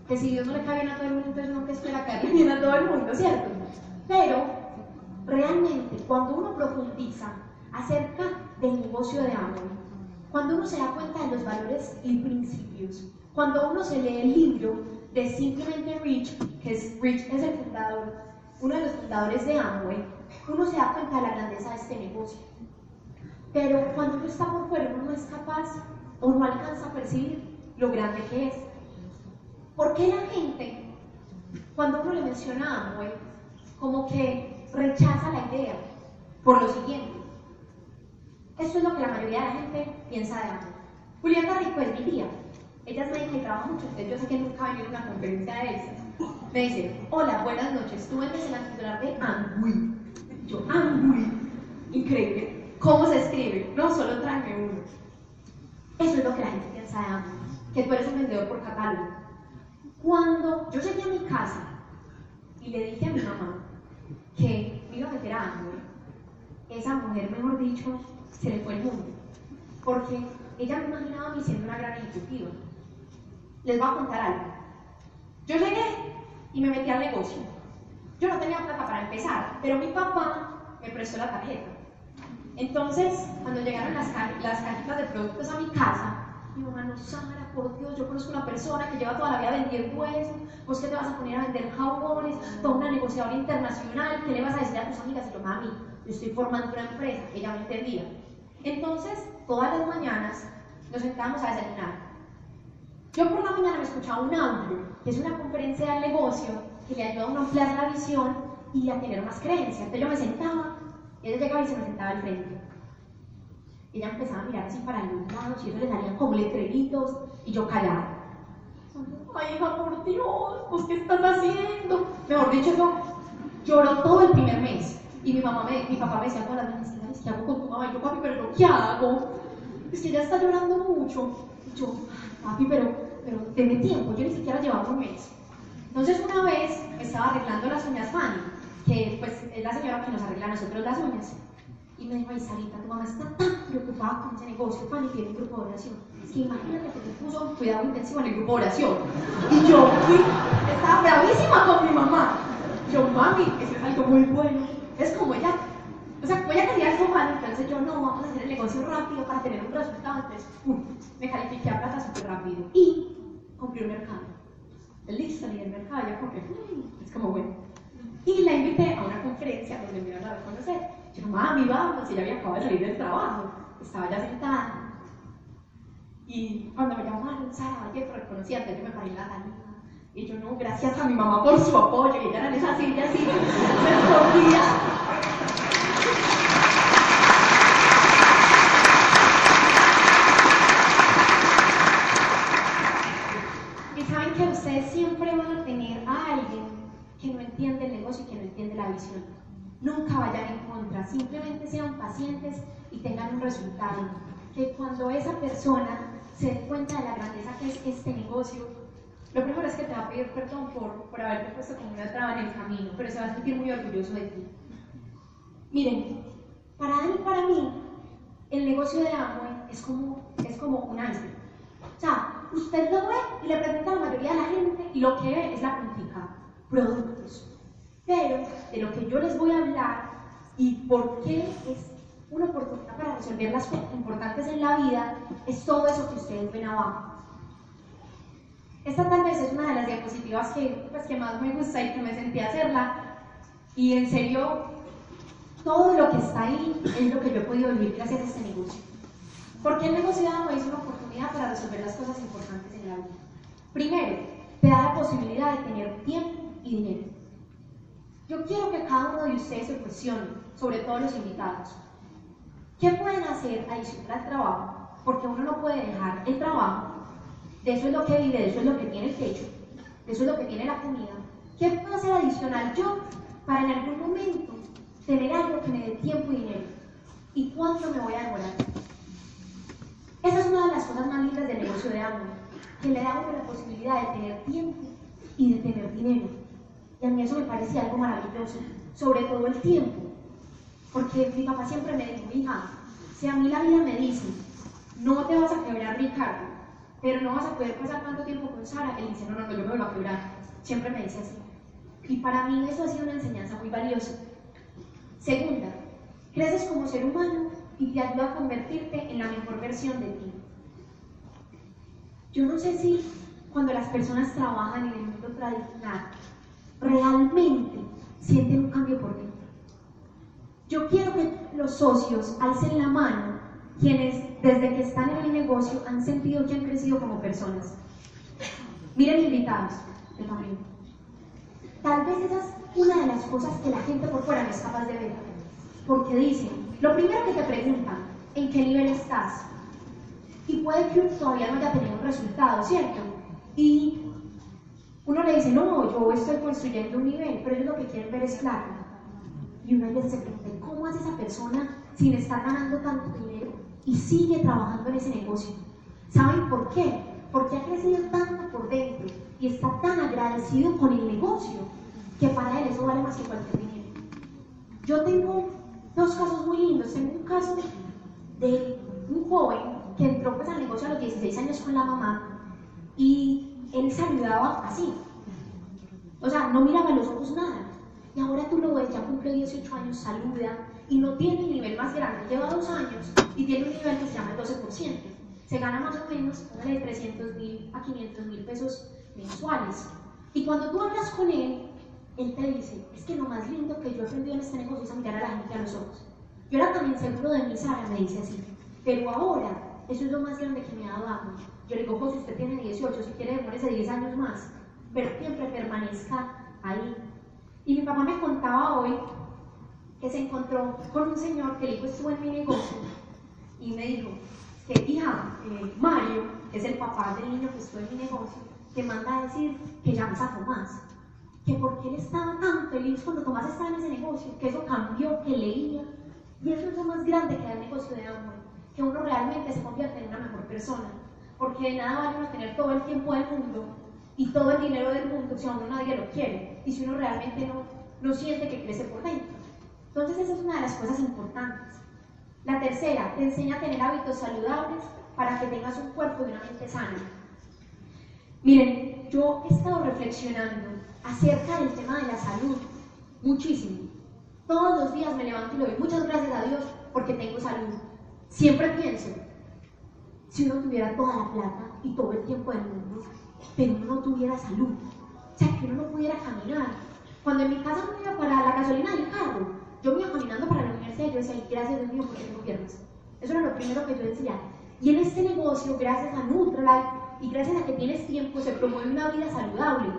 Que si Dios no le cae bien a todo el mundo, entonces no que espera caerle bien a todo el mundo, ¿cierto? Pero realmente cuando uno profundiza acerca del negocio de amor, cuando uno se da cuenta de los valores y principios, cuando uno se lee el libro de Simplemente Rich, que es Rich es el fundador uno de los fundadores de Amway, uno se da cuenta de la grandeza de este negocio. Pero cuando uno está por fuera, uno no es capaz o no alcanza a percibir lo grande que es. ¿Por qué la gente, cuando uno le menciona a Amway, como que rechaza la idea? Por lo siguiente. Esto es lo que la mayoría de la gente piensa de Amway. Juliana Rico es mi tía. Ella es médica y trabaja mucho. Yo sé que nunca va a venir a una conferencia de esas me dice, hola, buenas noches, tú eres el titular de Angui. Yo, Angui. Increíble. ¿Cómo se escribe? No, solo tráeme uno. Eso es lo que la gente piensa de Angui, que tú eres un vendedor por catálogo. Cuando yo llegué a mi casa y le dije a mi mamá que me iba a Angui, esa mujer, mejor dicho, se le fue el mundo. Porque ella me imaginaba a mí siendo una gran ejecutiva. Les voy a contar algo. Yo llegué y me metí al negocio. Yo no tenía plata para empezar, pero mi papá me prestó la tarjeta. Entonces, cuando llegaron las, las cajitas de productos a mi casa, mi mamá, no, Sara, por Dios, yo conozco una persona que lleva toda la vida vendiendo eso, vos que te vas a poner a vender jabones, toda una negociadora internacional, ¿qué le vas a decir a tus amigas? Y yo, mami, yo estoy formando una empresa, ella me entendía. Entonces, todas las mañanas nos sentábamos a desayunar. Yo por la mañana me escuchaba un audio que es una conferencia del negocio que le ayuda a uno a ampliar la visión y a tener más creencia. Entonces yo me sentaba, ella llegaba y se me sentaba al frente. Ella empezaba a mirar así para los lados y eso le salían como letreritos y yo callaba. Ay, hija, por Dios, ¿pues qué estás haciendo? Mejor dicho, yo lloró todo el primer mes. Y mi, mamá me, mi papá me decía ¿qué hago con tu mamá? Y yo, papi, ¿pero qué hago? Es que ella está llorando mucho. Y yo, papi, pero pero tiene tiempo, yo ni siquiera llevaba un mes. Entonces una vez me estaba arreglando las uñas Fanny, que pues es la señora que nos arregla a nosotros las uñas. Y me dijo, ay Sarita, tu mamá está tan preocupada con ese negocio, Fanny tiene un grupo de oración. Es que imagínate que te puso cuidado intensivo en el grupo de oración. Y yo estaba bravísima con mi mamá. Yo, mami, eso es algo muy bueno. Es como ella, o sea, como ella quería algo malo, entonces yo, no, vamos a hacer el negocio rápido para tener un resultado. Entonces, me califiqué a plata súper rápido. Y compré un mercado. Listo, salí del mercado, ya compré, es como bueno. Y la invité a una conferencia donde me iban a reconocer. Yo, mami, vamos, y ya había acabado de salir del trabajo, estaba ya sentada. Y cuando me llamaron, Sara, oye, te reconocía, yo me paré en la tarima. Y yo, no, gracias a mi mamá por su apoyo. Y ella era esa silla así, me escondía. Y saben que ustedes siempre van a tener a alguien que no entiende el negocio y que no entiende la visión. Nunca vayan en contra, simplemente sean pacientes y tengan un resultado. Que cuando esa persona se dé cuenta de la grandeza que es este negocio, lo primero es que te va a pedir perdón por, por haberte puesto como una traba en el camino, pero se va a sentir muy orgulloso de ti. Miren, para Dani y para mí, el negocio de Amway es como, es como un iceberg. O sea, usted lo ve y le pregunta a la mayoría de la gente y lo que ve es la puntica, productos. Pero de lo que yo les voy a hablar y por qué es una oportunidad para resolver las cosas importantes en la vida es todo eso que ustedes ven abajo. Esta tal vez es una de las diapositivas que, pues, que más me gusta y que me sentí a hacerla. Y en serio, todo lo que está ahí es lo que yo he podido vivir gracias a este negocio. Porque el negocio de Amway es una oportunidad para resolver las cosas importantes en la vida. Primero, te da la posibilidad de tener tiempo y dinero. Yo quiero que cada uno de ustedes se cuestione, sobre todo los invitados, ¿qué pueden hacer adicional al trabajo? Porque uno no puede dejar el trabajo, de eso es lo que vive, de eso es lo que tiene el techo, de eso es lo que tiene la comida. ¿Qué puedo hacer adicional yo para en algún momento tener algo que me dé tiempo y dinero? ¿Y cuánto me voy a demorar? Esa es una de las cosas más lindas del negocio de Amway, que le da a uno la posibilidad de tener tiempo y de tener dinero. Y a mí eso me parece algo maravilloso, sobre todo el tiempo. Porque mi papá siempre me dijo, hija, si a mí la vida me dice, no te vas a quebrar Ricardo, pero no vas a poder pasar tanto tiempo con Sara, él dice, no, no, no, yo me voy a quebrar. Siempre me dice así. Y para mí eso ha sido una enseñanza muy valiosa. Segunda, creces como ser humano y te ayuda a convertirte en la mejor versión de ti. Yo no sé si cuando las personas trabajan en el mundo tradicional, realmente sienten un cambio por dentro. Yo quiero que los socios alcen la mano quienes desde que están en el negocio han sentido que han crecido como personas. Miren invitados de familia. Tal vez esa es una de las cosas que la gente por fuera no es capaz de ver. Porque dicen, lo primero que te preguntan, ¿en qué nivel estás? Y puede que uno todavía no haya tenido un resultado, ¿cierto? Y uno le dice, no, yo estoy construyendo un nivel, pero ellos lo que quieren ver es plata. Y uno veces se pregunta, ¿cómo hace esa persona sin estar ganando tanto dinero y sigue trabajando en ese negocio? ¿Saben por qué? Porque ha crecido tanto por dentro y está tan agradecido con el negocio que para él eso vale más que cualquier dinero. Yo tengo dos casos muy lindos. Tengo un caso de un joven que entró pues, al negocio a los 16 años con la mamá y él saludaba así. O sea, no miraba los ojos nada. Y ahora tú lo ves, ya cumple 18 años, saluda y no tiene el nivel más grande. Lleva dos años y tiene un nivel que se llama el 12%. Se gana más o menos de 300 mil a 500 mil pesos mensuales. Y cuando tú hablas con él, él te dice, es que lo más lindo que yo he aprendido en este negocio es a mirar a la gente a los ojos. Yo era tan inseguro de mi Sara, me dice así, pero ahora eso es lo más grande que me ha dado algo. Yo le digo, José, usted tiene 18, si quiere demórese 10 años más, pero siempre permanezca ahí. Y mi papá me contaba hoy que se encontró con un señor que el hijo estuvo en mi negocio y me dijo que hija, eh, Mario, que es el papá del niño que estuvo en mi negocio, te manda a decir que llames a Tomás, que porque él estaba tan feliz cuando Tomás estaba en ese negocio, que eso cambió, que leía, y eso es lo más grande que da el negocio de Amway, que uno realmente se convierte en una mejor persona, porque de nada vale uno tener todo el tiempo del mundo y todo el dinero del mundo si a uno nadie lo quiere, y si uno realmente no, no siente que crece por dentro. Entonces esa es una de las cosas importantes. La tercera, te enseña a tener hábitos saludables para que tengas un cuerpo y una mente sana. Miren, yo he estado reflexionando acerca del tema de la salud muchísimo. Todos los días me levanto y le doy muchas gracias a Dios porque tengo salud. Siempre pienso, si uno tuviera toda la plata y todo el tiempo del mundo, pero uno no tuviera salud, o sea, que uno no pudiera caminar. Cuando en mi casa me iba para la gasolina del carro, yo me iba caminando para la universidad y yo decía, gracias Dios mío porque tengo piernas. Eso era lo primero que yo decía. Y en este negocio, gracias a Nutralife y gracias a que tienes tiempo, se promueve una vida saludable.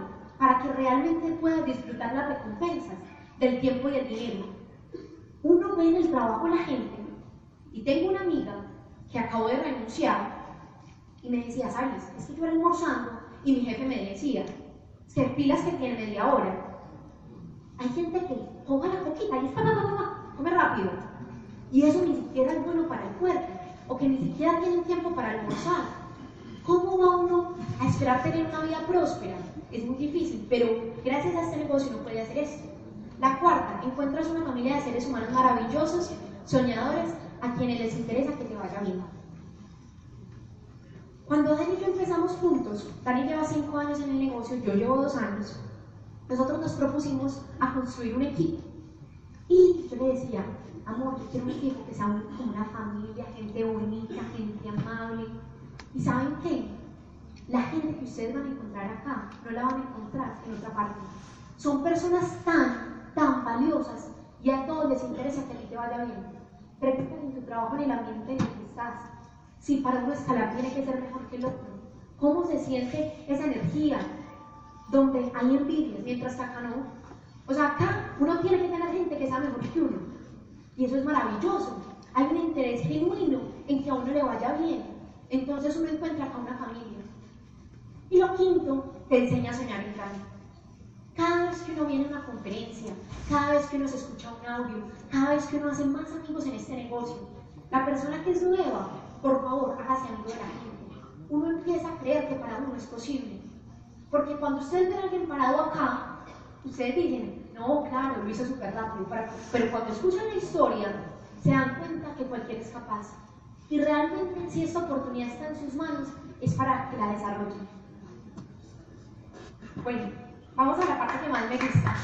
Para que realmente puedas disfrutar las recompensas del tiempo y el dinero. Uno ve en el trabajo a la gente, y tengo una amiga que acabó de renunciar y me decía, ¿sabes? Es que yo era almorzando y mi jefe me decía, se pilas que tiene media hora. Hay gente que coja la coquita y está, come rápido. Y eso ni siquiera es bueno para el cuerpo, o que ni siquiera tienen tiempo para almorzar. ¿Cómo va uno a esperar tener una vida próspera? Es muy difícil, pero gracias a este negocio uno puede hacer esto. La cuarta, encuentras una familia de seres humanos maravillosos, soñadores, a quienes les interesa que te vaya bien. Cuando Dani y yo empezamos juntos, Dani lleva cinco años en el negocio, yo llevo dos años, nosotros nos propusimos a construir un equipo. Y yo le decía, amor, yo quiero un equipo que sea como una familia, gente bonita, gente amable. ¿Y saben qué? La gente que ustedes van a encontrar acá, no la van a encontrar en otra parte. Son personas tan, tan valiosas y a todos les interesa que a ti te vaya bien. Pregúntale en tu trabajo, en el ambiente en el que estás si para uno escalar tiene que ser mejor que el otro? ¿Cómo se siente esa energía donde hay envidias, mientras que acá no? O sea, acá uno tiene que tener gente que sea mejor que uno. Y eso es maravilloso. Hay un interés genuino en que a uno le vaya bien. Entonces uno encuentra acá una familia. Y lo quinto, te enseña a soñar en grande. Cada vez que uno viene a una conferencia, cada vez que uno se escucha un audio, cada vez que uno hace más amigos en este negocio, la persona que es nueva por favor, hágase amigo de la gente. Uno empieza a creer que para uno es posible. Porque cuando ustedes ven a alguien parado acá, ustedes dicen, no, claro, lo hizo súper rápido. Pero cuando escuchan la historia, se dan cuenta que cualquiera es capaz. Y realmente, si esta oportunidad está en sus manos, es para que la desarrollen. Bueno, vamos a la parte que más me gusta.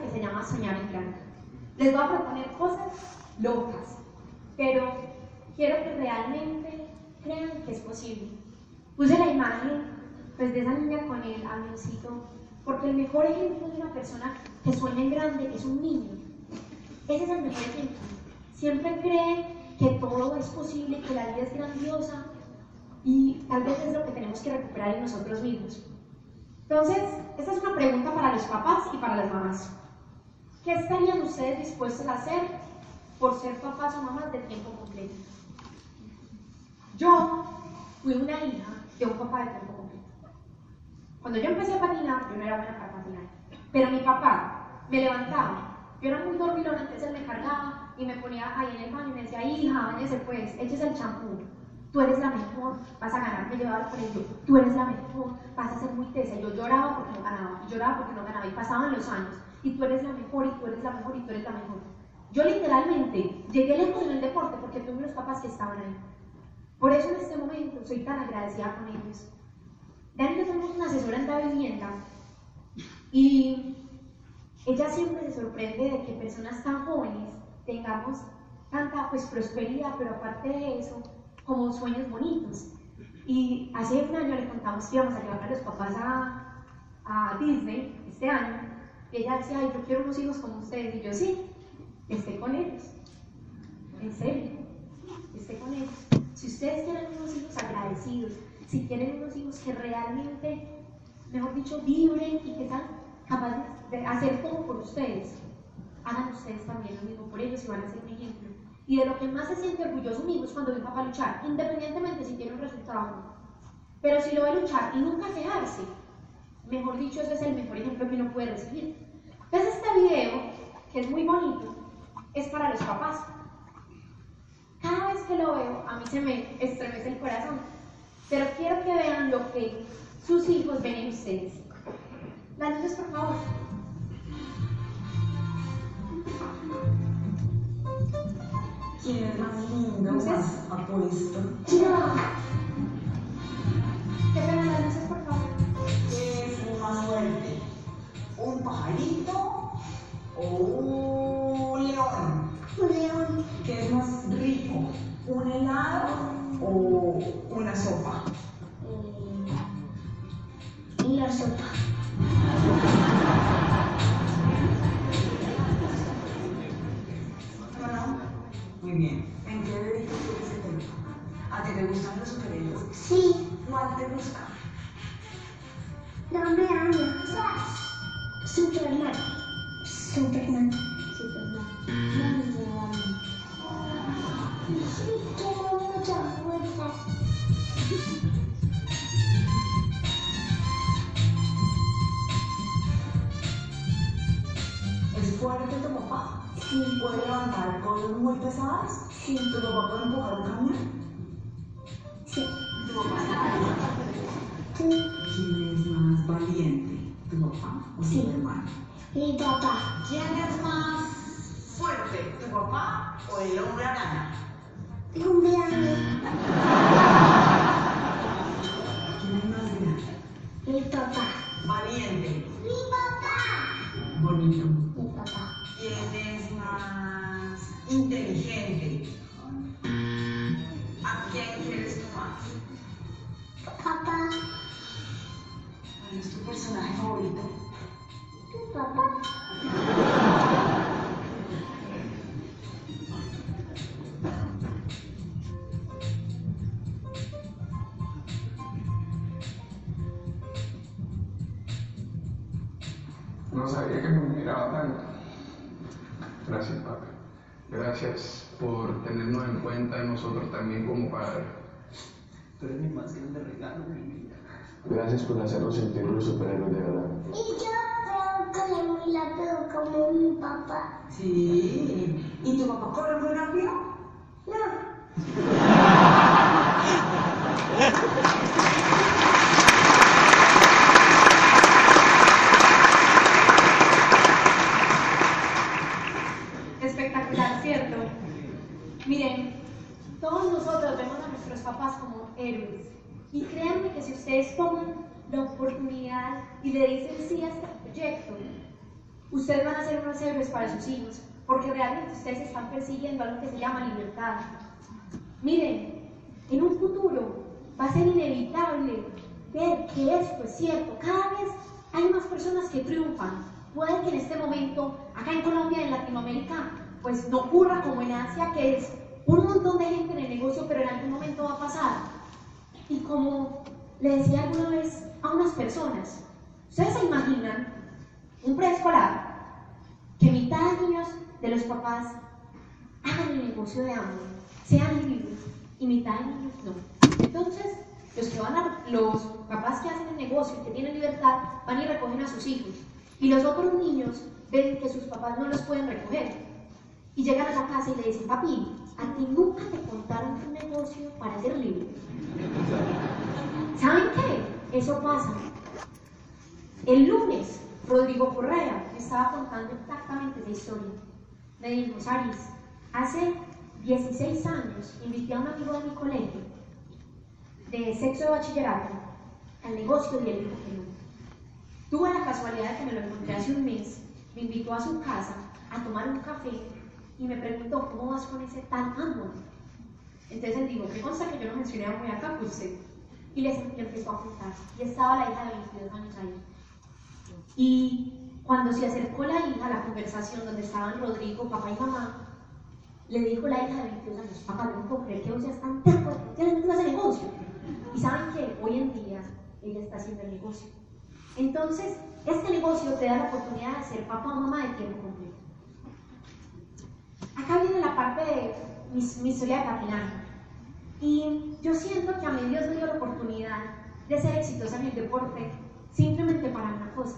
que se llama Soñar en Grande. Les voy a proponer cosas locas, pero quiero que realmente crean que es posible. Puse la imagen pues, de esa niña con el avioncito, porque el mejor ejemplo de una persona que sueña en grande es un niño. Ese es el mejor ejemplo. Siempre cree que todo es posible, que la vida es grandiosa y tal vez es lo que tenemos que recuperar en nosotros mismos. Entonces, esta es una pregunta para los papás y para las mamás. ¿Qué estarían ustedes dispuestos a hacer por ser papás o mamás de tiempo completo? Yo fui una hija de un papá de tiempo completo. Cuando yo empecé a patinar, yo no era buena para patinar. Pero mi papá me levantaba. Yo era muy dormilona, entonces él me cargaba y me ponía ahí en el baño y me decía, hija, váyase pues, échese el champú tú eres la mejor, vas a ganar, me llevaba al colegio, tú eres la mejor, vas a ser muy tesa. Yo lloraba porque no ganaba, y lloraba porque no ganaba, y pasaban los años, y tú eres la mejor, y tú eres la mejor, y tú eres la mejor. Yo literalmente llegué lejos en el deporte porque tuve unos papás que estaban ahí. Por eso en este momento soy tan agradecida con ellos. Dani que tenemos una asesora en la vivienda y ella siempre se sorprende de que personas tan jóvenes tengamos tanta pues prosperidad, pero aparte de eso, como sueños bonitos. Y hace un año le contamos que íbamos a llevar a los papás a, a Disney este año. Y ella decía, ay, yo quiero unos hijos como ustedes. Y yo, sí, esté con ellos. En serio, esté con ellos. Si ustedes quieren unos hijos agradecidos, si quieren unos hijos que realmente, mejor dicho, vibren y que sean capaces de hacer todo por ustedes, hagan ustedes también lo mismo por ellos y van a ser un ejemplo. Y de lo que más se siente orgulloso hijo es cuando ve papá luchar, independientemente si tiene un resultado Pero si lo ve luchar y nunca quejarse, mejor dicho, ese es el mejor ejemplo que uno puede recibir. Entonces este video, que es muy bonito, es para los papás. Cada vez que lo veo, a mí se me estremece el corazón. Pero quiero que vean lo que sus hijos ven en ustedes. Luces, por favor.
¿Quién es más lindo, más apuesto?
No. ¿Qué pena las luces, por favor?
¿Qué es más fuerte? ¿Un pajarito o un pesadas?
Sí.
¿Tu papá puede empujar un camión?
Sí.
¿Tu papá? ¿Quién es más valiente? ¿Tu papá o
Sí.
tu hermano?
Mi papá.
¿Quién es más fuerte? ¿Tu papá o el hombre araña?
Cumpleaños.
¿Quién es más grande?
Mi papá.
Valiente.
Mi papá.
Bonito.
Mi papá.
¿Quién es más inteligente? ¿A quién quieres tú más?
Papá.
¿Cuál es tu personaje favorito?
Papá.
No sabía que me miraba tanto. Gracias, papi. Gracias por tenernos en cuenta nosotros también como padres.
Tú eres mi más grande regalo, mi vida.
Gracias por hacernos sentir superhéroes de verdad.
Y yo creo que le muy rápido como mi papá.
Sí. ¿Y tu papá corre muy rápido?
No.
Espectacular, ¿cierto? Miren, todos nosotros vemos a nuestros papás como héroes. Y créanme que si ustedes toman la oportunidad y le dicen sí a este proyecto, ustedes van a ser unos héroes para sus hijos, porque realmente ustedes están persiguiendo algo que se llama libertad. Miren, en un futuro va a ser inevitable ver que esto es cierto. Cada vez hay más personas que triunfan. Puede que en este momento, acá en Colombia, en Latinoamérica, pues no ocurra como en Asia, que es un montón de gente en el negocio, pero en algún momento va a pasar. Y como le decía alguna vez a unas personas, ¿ustedes se imaginan un preescolar que mitad de niños de los papás hagan el negocio de hambre, sean libres, y mitad de niños no? Entonces, los que van a, los papás que hacen el negocio y que tienen libertad, van y recogen a sus hijos. Y los otros niños ven que sus papás no los pueden recoger. Y llegan a la casa y le dicen, papi, a ti nunca te contaron un negocio para ser libre. ¿Saben qué? Eso pasa. El lunes, Rodrigo Correa me estaba contando exactamente esa historia. Me dijo, Saris, hace 16 años invité a un amigo de mi colegio de sexo de bachillerato al negocio y él dijo que no. Tuve la casualidad de que me lo encontré hace un mes, me invitó a su casa a tomar un café y me preguntó, ¿cómo vas con ese tal amor? Entonces él dijo, ¿qué consta que yo no mencioné muy acá? Pues sí. Y les le empezó a contar. Y estaba la hija de 22 años ahí. Y cuando se acercó la hija a la conversación donde estaban Rodrigo, papá y mamá, le dijo la hija de 22 años, papá, no puedo creer que vos seas tan terco, que le metes ese negocio. Y saben que hoy en día ella está haciendo el negocio. Entonces, este negocio te da la oportunidad de ser papá o mamá de tiempo completo. Acá viene la parte de mi, mi historia de patinaje. Y yo siento que a mí Dios me dio la oportunidad de ser exitosa en el deporte simplemente para una cosa,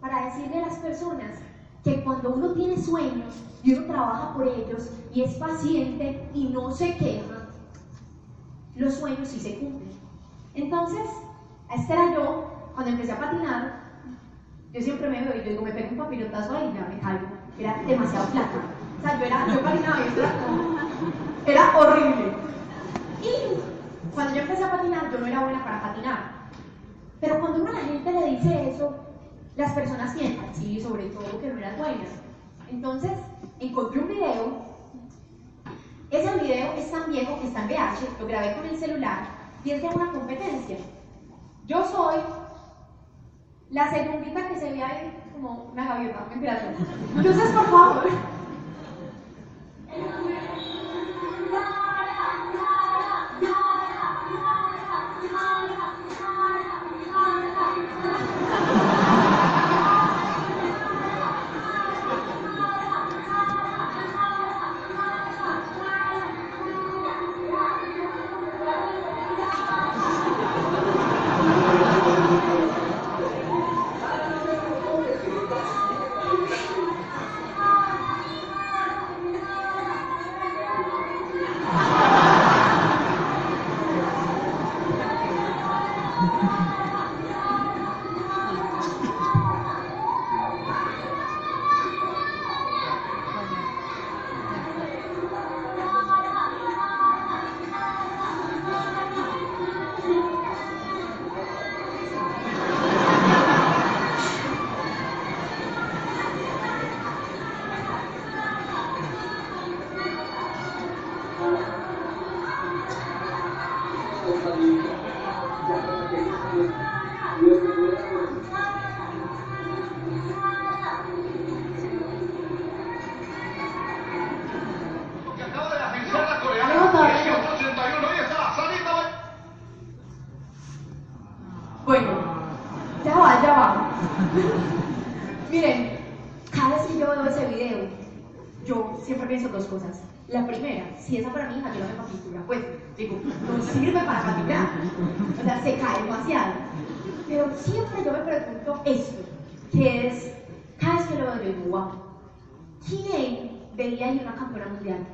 para decirle a las personas que cuando uno tiene sueños y uno trabaja por ellos y es paciente y no se queja, los sueños sí se cumplen. Entonces, esta era yo, cuando empecé a patinar, yo siempre me veo y yo digo, me pego un papilotazo ahí y ya me caigo. Era demasiado flaca. O sea, yo, era, yo patinaba y era Era horrible. Cuando yo empecé a patinar, yo no era buena para patinar. Pero cuando uno a la gente le dice eso, las personas piensan, sí, sobre todo que no eras buena. Entonces, encontré un video. Ese video es tan viejo está en VH, lo grabé con el celular y es de una competencia. Yo soy la segundita que se ve ahí como una gaviota, mentira. Entonces, por favor. ¿Quién veía ahí una campeona mundial?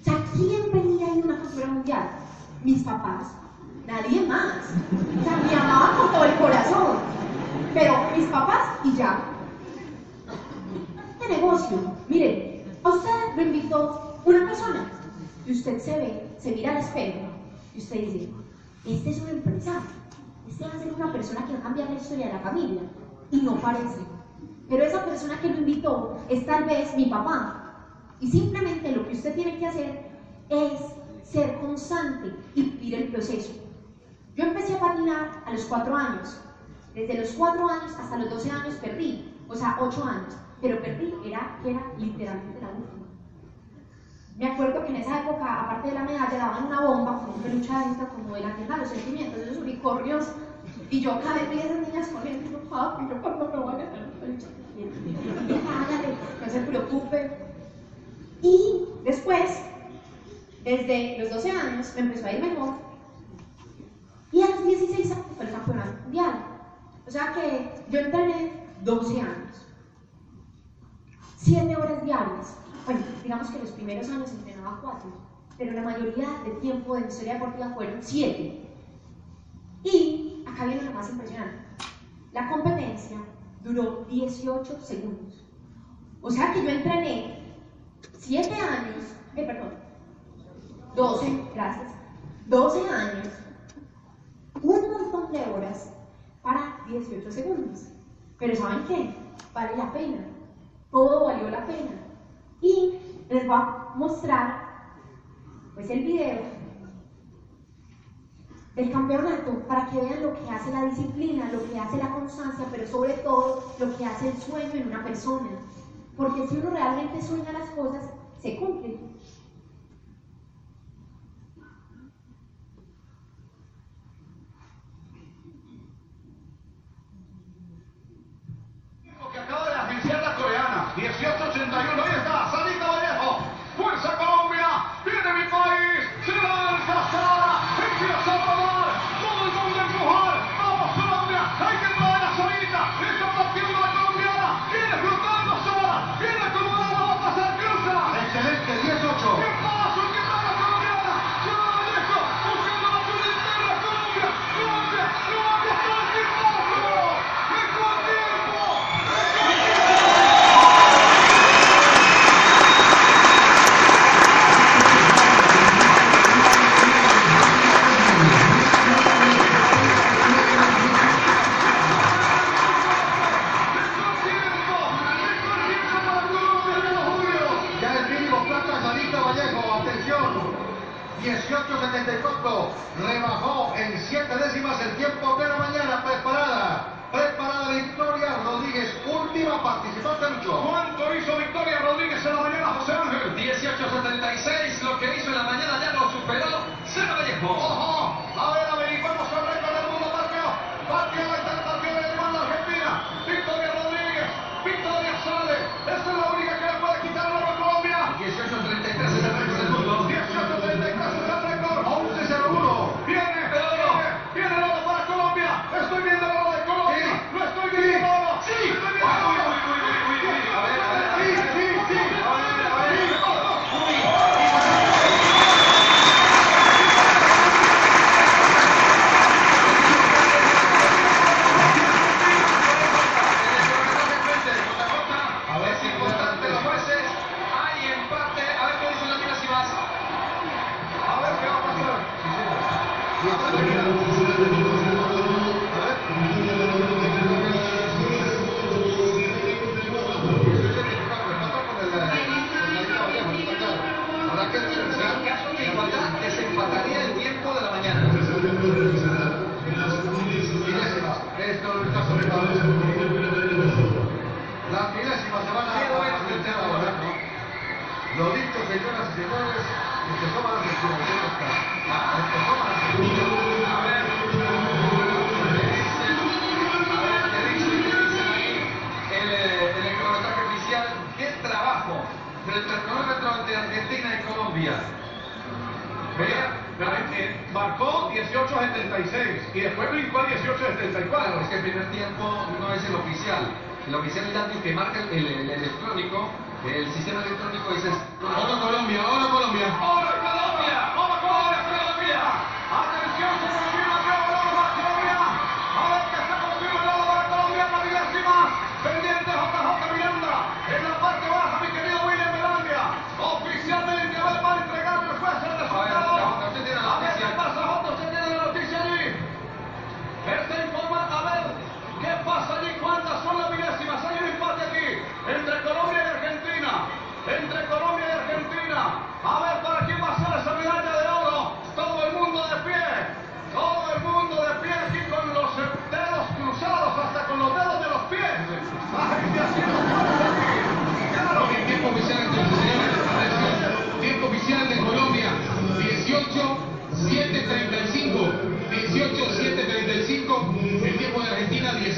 O sea, ¿quién venía ahí una campeona mundial? Mis papás, nadie más. O sea, me amaban con todo el corazón. Pero mis papás y ya. Este negocio, miren, usted lo invitó una persona y usted se ve, se mira al espejo y usted dice, este es un empresario, este va a ser una persona que va a cambiar la historia de la familia. Y no parece. Pero esa persona que lo invitó es tal vez mi papá. Y simplemente lo que usted tiene que hacer es ser constante y vivir el proceso. Yo empecé a patinar a los cuatro años. Desde los cuatro años hasta los 12 años perdí, o sea, ocho años. Pero perdí, era, era literalmente la última. Me acuerdo que en esa época, aparte de la medalla, daban una bomba con un peluche adentro como de la tierra de los sentimientos, esos unicornios. Y yo cada vez a esas niñas corriendo y yo, papi, yo cuando me voy a no se preocupe. Y después, desde los 12 años, me empezó a ir mejor. Y a los 16 años fue el campeonato mundial. O sea que yo entrené 12 años. 7 horas diarias. Bueno, digamos que los primeros años entrenaba 4, pero la mayoría del tiempo de mi historia deportiva fueron 7. Y acá viene lo más impresionante. La competencia duró 18 segundos. O sea que yo entrené 7 años, eh, perdón, 12, gracias, 12 años, un montón de horas para 18 segundos. Pero ¿saben qué? Vale la pena. Todo valió la pena. Y les voy a mostrar pues el video del campeonato para que vean lo que hace la disciplina, lo que hace la constancia, pero sobre todo lo que hace el sueño en una persona. Porque si uno realmente sueña las cosas, se cumplen.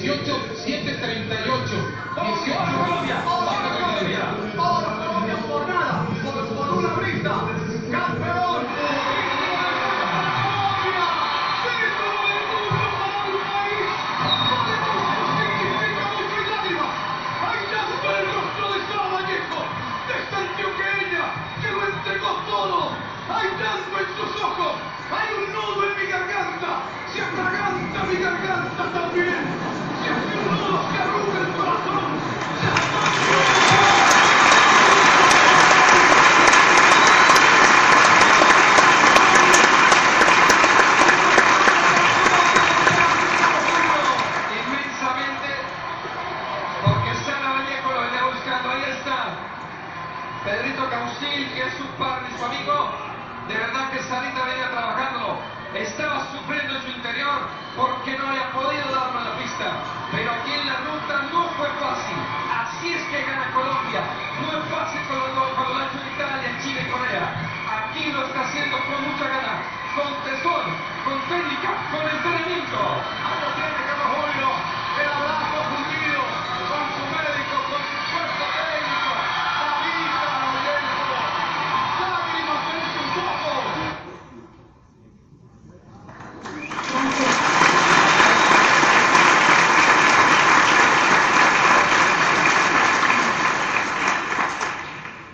18,
7, 38. 18,
Colombia.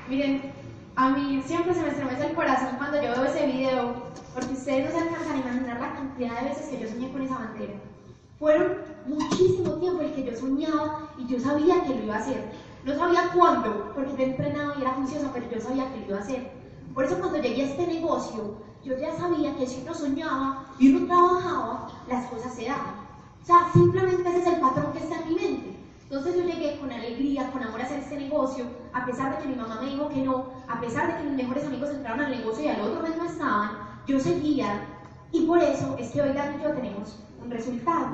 Miren, a mí siempre se me estremece el corazón cuando yo veo ese video, porque ustedes no se alcanzan a imaginar la cantidad de veces que yo soñé con esa bandera. Fueron muchísimo tiempo el que yo soñaba y yo sabía que lo iba a hacer. No sabía cuándo, porque yo entrenado y era juiciosa, pero yo sabía que lo iba a hacer. Por eso cuando llegué a este negocio, yo ya sabía que si uno soñaba y uno trabajaba, las cosas se daban. O sea, simplemente ese es el patrón que está en mi mente. Entonces yo llegué con alegría, con amor a hacer este negocio, a pesar de que mi mamá me dijo que no, a pesar de que mis mejores amigos entraron al negocio y al otro mes no estaban, yo seguía y por eso es que hoy Dani y yo tenemos un resultado.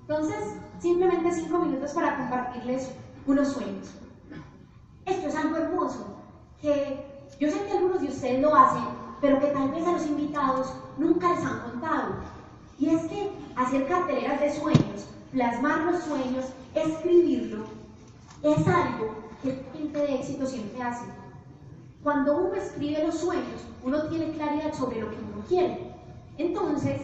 Entonces, simplemente cinco minutos para compartirles unos sueños. Esto es algo hermoso, que yo sé que algunos de ustedes lo hacen, pero que tal vez a los invitados nunca les han contado. Y es que hacer carteleras de sueños, plasmar los sueños, escribirlo, es algo que el gente de éxito siempre hace. Cuando uno escribe los sueños, uno tiene claridad sobre lo que uno quiere. Entonces,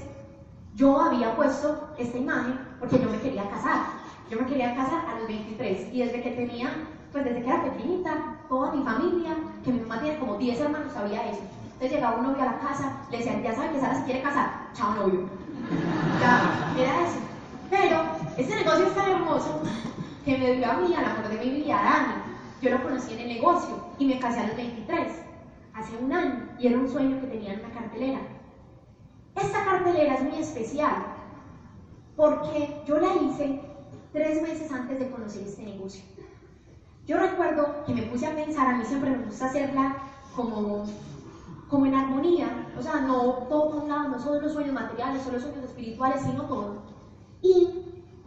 yo había puesto esta imagen porque yo me quería casar. Yo me quería casar a los 23 y desde que tenía, pues desde que era pequeñita, toda mi familia, que mi mamá tiene como 10 hermanos, sabía eso. Entonces llegaba un novio a la casa, le decían, ya saben que Sara se quiere casar, chao novio. Ya, era eso. Pero este negocio es tan hermoso que me dio a mí, al amor de mi vida, a Dani. Yo lo conocí en el negocio y me casé a los 23, hace un año, y era un sueño que tenía en una cartelera. Esta cartelera es muy especial porque yo la hice tres meses antes de conocer este negocio. Yo recuerdo que me puse a pensar, a mí siempre me gusta hacerla como, como en armonía, o sea, no todo un lado, no solo los sueños materiales, solo los sueños espirituales, sino todo. Y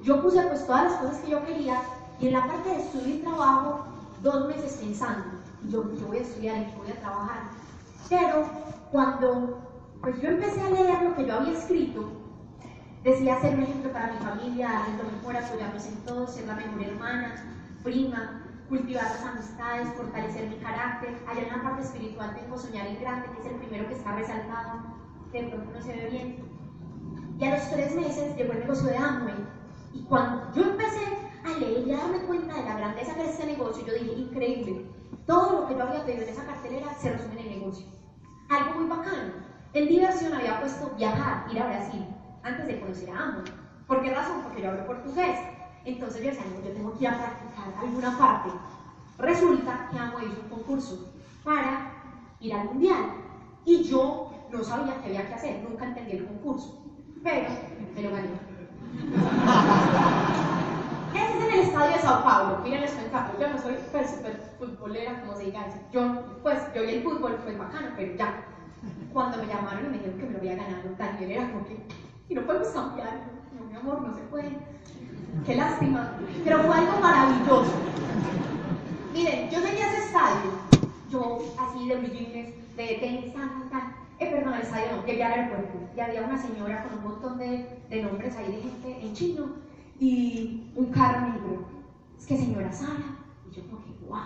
yo puse pues todas las cosas que yo quería y en la parte de estudio y trabajo, dos meses pensando, yo, yo voy a estudiar y voy a trabajar. Pero cuando pues yo empecé a leer lo que yo había escrito, decía ser un ejemplo para mi familia, darles lo mejor, apoyarnos en todo, ser la mejor hermana, prima, cultivar las amistades, fortalecer mi carácter. Allá en la parte espiritual tengo soñar en grande, que es el primero que está resaltado. De pronto no se ve bien. Y a los tres meses llegó el negocio de Amway. Y cuando yo empecé a leer y a darme cuenta de la grandeza de este negocio, yo dije, increíble, todo lo que yo había pedido en esa cartelera se resume en el negocio. Algo muy bacano. En diversión había puesto viajar, ir a Brasil, antes de conocer a Amway. ¿Por qué razón? Porque yo hablo portugués. Entonces yo decía, no, yo tengo que ir a practicar alguna parte. Resulta que Amway hizo un concurso para ir al mundial. Y yo no sabía qué había que hacer, nunca entendí el concurso. Pero me lo gané. Ese es en el estadio de Sao Paulo. Miren, les cuento, yo no soy súper, súper futbolera, como se diga. Yo, pues, yo vi el fútbol, fue bacano, pero ya. Cuando me llamaron y me dijeron que me lo había ganado, Daniel era como que, y no podemos cambiar. No, mi amor, no se puede. Qué lástima. Pero fue algo maravilloso. Miren, yo tenía ese estadio, yo así de brillines, de tenis, tan, tan, eh, perdón, el estadio no, llegué al aeropuerto y había una señora con un montón de, de nombres ahí de gente en chino y un carro negro. Es que señora Sara, y yo como que, wow,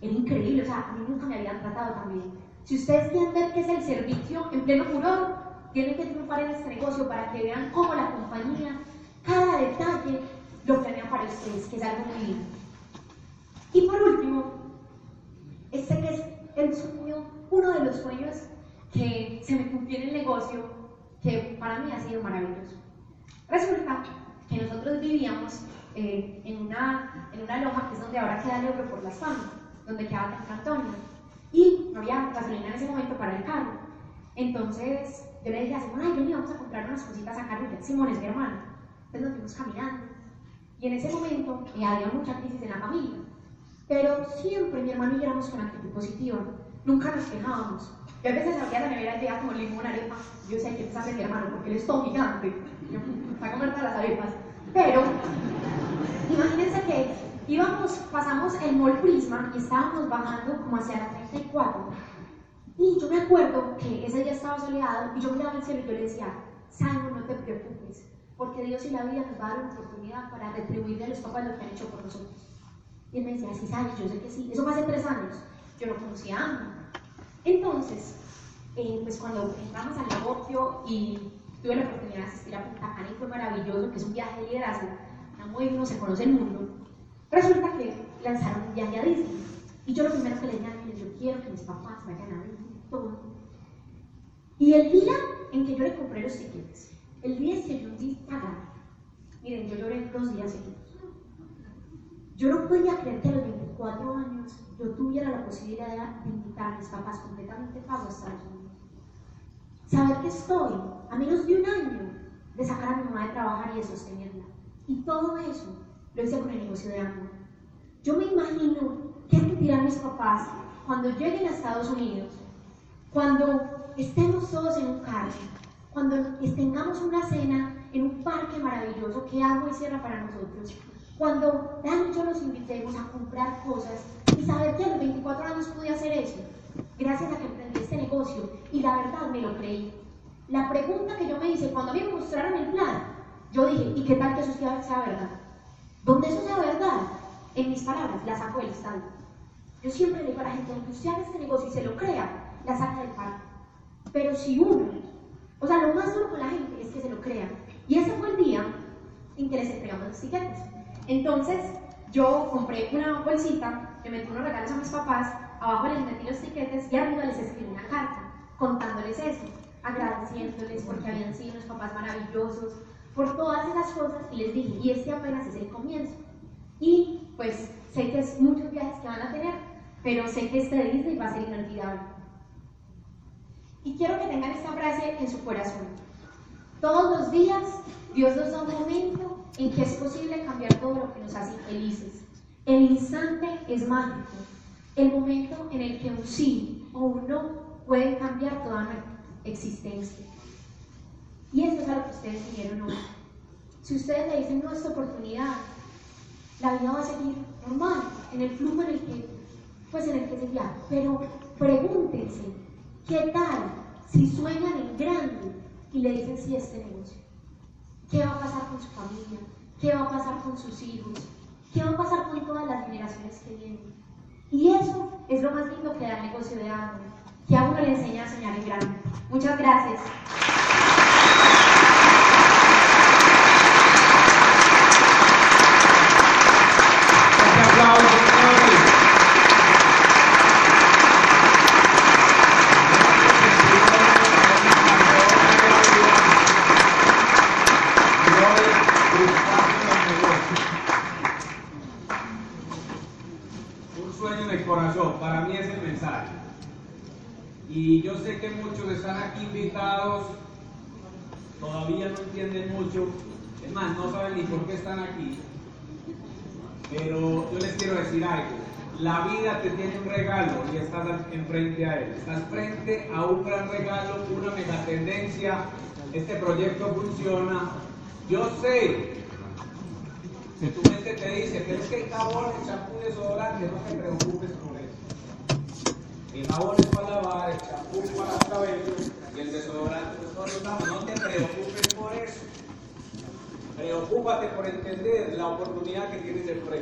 era increíble, o sea, a mí nunca me habían tratado tan bien. Si ustedes quieren ver qué es el servicio en pleno furor, tienen que triunfar en este negocio para que vean cómo la compañía, cada detalle, lo planea para ustedes, que es algo muy lindo. Y por último, este que es el sueño, uno de los sueños que se me cumplió en el negocio, que para mí ha sido maravilloso. Resulta que nosotros vivíamos eh, en, una, en una loja que es donde ahora queda euro por las famas, donde queda San Antonio. Y no había gasolina en ese momento para el carro. Entonces yo le dije a Simón, ay, vení, vamos a comprar unas cositas a Carulla. Simón es mi hermano. Entonces nos fuimos caminando. Y en ese momento eh, había mucha crisis en la familia. Pero siempre mi hermano y yo éramos con actitud positiva. Nunca nos quejábamos. Yo a veces abría la nevera y veía como limón, arepa. Yo sé que hace mi hermano porque él es todo gigante. Yo, para comer todas las arepas. Pero, imagínense que íbamos, pasamos el Mall Prisma y estábamos bajando como hacia la 34. Y yo me acuerdo que ese día estaba soleado y yo miraba al cielo y yo le decía, Simon, no te preocupes, porque Dios y la vida nos va a dar una oportunidad para retribuirle a los papás lo que han hecho por nosotros. Y él me decía, sí, sabes, yo sé que sí. Eso fue hace tres años. Yo no conocía a Ana. Entonces, eh, pues cuando entramos al negocio y tuve la oportunidad de asistir a Punta Cana y fue maravilloso, que es un viaje de liderazgo, muy uno se conoce el mundo, resulta que lanzaron un viaje a Disney. Y yo lo primero que le dije a él, yo quiero que mis papás vayan a Disney, todo. Y el día en que yo le compré los tickets, el día en que yo di pagar, miren, yo lloré dos días seguidos. Yo no podía creer que a los 24 años yo tuviera la posibilidad de invitar a mis papás completamente pagos a Estados Unidos. Saber que estoy a menos de un año de sacar a mi mamá de trabajar y de sostenerla. Y todo eso lo hice con el negocio de amor. Yo me imagino qué sentirán mis papás cuando lleguen a Estados Unidos, cuando estemos todos en un carro, cuando tengamos una cena en un parque maravilloso que agua y cierra para nosotros, cuando y yo nos invitemos a comprar cosas y saber que a los 24 años pude hacer eso, gracias a que emprendí este negocio y la verdad me lo creí. La pregunta que yo me hice cuando a mí me mostraron el plan, yo dije, ¿y qué tal que eso sea verdad? ¿Dónde eso sea verdad? En mis palabras, la saco del estadio. Yo siempre le digo a la gente, aunque usted haga este negocio y se lo crea, la saca del parque. Pero si uno, o sea, lo más duro con la gente es que se lo crea. Y ese fue el día en que les entregamos los tiquetes. Entonces, yo compré una bolsita, le metí unos regalos a mis papás, abajo les metí los tiquetes y arriba les escribí una carta contándoles eso, agradeciéndoles porque habían sido unos papás maravillosos, por todas esas cosas y les dije, y este apenas es el comienzo. Y pues sé que es muchos viajes que van a tener, pero sé que este de Disney va a ser inolvidable. Y quiero que tengan esta frase en su corazón. Todos los días Dios nos da un momento en que es posible cambiar todo lo que nos hace felices. El instante es mágico, el momento en el que un sí o un no pueden cambiar toda nuestra existencia. Y eso es a lo que ustedes dijeron hoy. Si ustedes le dicen no esta oportunidad, la vida va a seguir normal, en el flujo en el que, pues en el que se viaja. Pero pregúntense, ¿qué tal si sueñan en grande y le dicen sí a este negocio? ¿Qué va a pasar con su familia? ¿Qué va a pasar con sus hijos? ¿Qué va a pasar con todas las generaciones que vienen. Y eso es lo más lindo que da el negocio de Amway, que a uno le enseña a soñar en grande. Muchas gracias.
Fuerte aplauso, señores. Un sueño en el corazón, para mí es el mensaje. Y yo sé que muchos están aquí invitados, todavía no entienden mucho, es más, no saben ni por qué están aquí. Pero yo les quiero decir algo. La vida te tiene un regalo y estás enfrente a él. Estás frente a un gran regalo, una mega tendencia. Este proyecto funciona. Yo sé que tu mente te dice, pero es que jabón, el champú, desodorante, no te preocupes por. El jabón es para lavar, el champú para el cabello y el desodorante es. No te preocupes por eso. Preocúpate por entender la oportunidad que tienes enfrente.